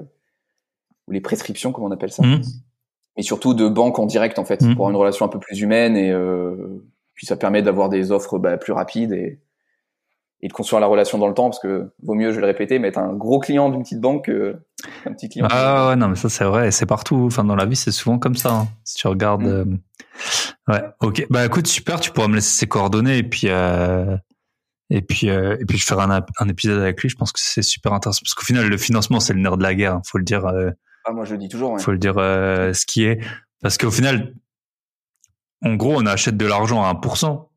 ou les prescriptions, comme on appelle ça. Mmh. Et surtout de banque en direct, en fait, mmh. pour avoir une relation un peu plus humaine et, euh, puis ça permet d'avoir des offres bah, plus rapides et, et de construire la relation dans le temps parce que vaut mieux, je vais le répéter, mais être un gros client d'une petite banque qu'un [LAUGHS] petit client. Ah ouais, non, mais ça c'est vrai, c'est partout. Enfin, dans la vie, c'est souvent comme ça. Hein. Si tu regardes. Mmh. Euh... Ouais, ok. Bah écoute, super. Tu pourras me laisser ses coordonnées et puis. Euh... Et puis, euh, et puis je ferai un, un, épisode avec lui. Je pense que c'est super intéressant parce qu'au final, le financement, c'est le nerf de la guerre. Hein, faut le dire. Euh, ah, moi, je le dis toujours. Ouais. Faut le dire euh, ce qui est. Parce qu'au final, en gros, on achète de l'argent à 1%.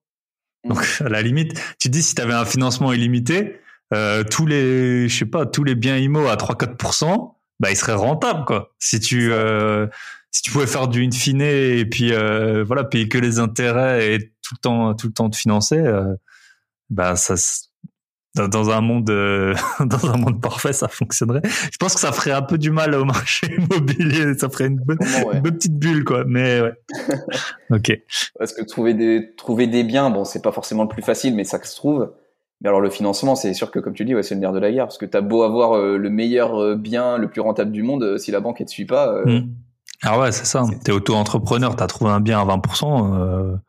Donc, à la limite, tu dis, si tu avais un financement illimité, euh, tous les, je sais pas, tous les biens IMO à 3-4%, bah, ils seraient rentables, quoi. Si tu, euh, si tu pouvais faire du in fine et puis, euh, voilà, payer que les intérêts et tout le temps, tout le temps te financer, euh, bah, ça, dans un monde euh, [LAUGHS] dans un monde parfait ça fonctionnerait. Je pense que ça ferait un peu du mal au marché [LAUGHS] immobilier. Ça ferait une bonne, ouais. une bonne petite bulle quoi. Mais ouais. [LAUGHS] Ok. Parce que trouver des trouver des biens bon c'est pas forcément le plus facile mais ça se trouve. Mais alors le financement c'est sûr que comme tu dis ouais c'est le nerf de la guerre. Parce que t'as beau avoir euh, le meilleur euh, bien le plus rentable du monde euh, si la banque ne te suit pas mmh. ah ouais c'est ça. t'es auto-entrepreneur t'as trouvé un bien à 20%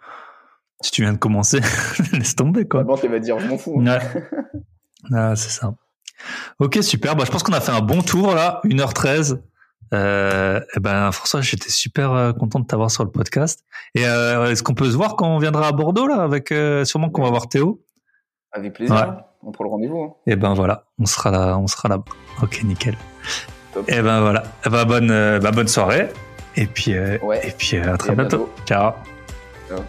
si tu viens de commencer, [LAUGHS] laisse tomber quoi. La banque elle va dire je m'en fous. Ouais. ah, c'est ça. Ok super. Bah, je pense qu'on a fait un bon tour là, 1h13. Euh, et ben François, j'étais super euh, content de t'avoir sur le podcast. Et euh, est-ce qu'on peut se voir quand on viendra à Bordeaux là, avec euh, sûrement qu'on va voir Théo? Avec plaisir. Ouais. On prend le rendez-vous. Hein. Et ben voilà, on sera là, on sera là. Ok nickel. Top. Et ben voilà. Et ben bonne, bah, bonne soirée. Et puis, ouais. et puis à très bientôt. bientôt. Ciao. Ciao.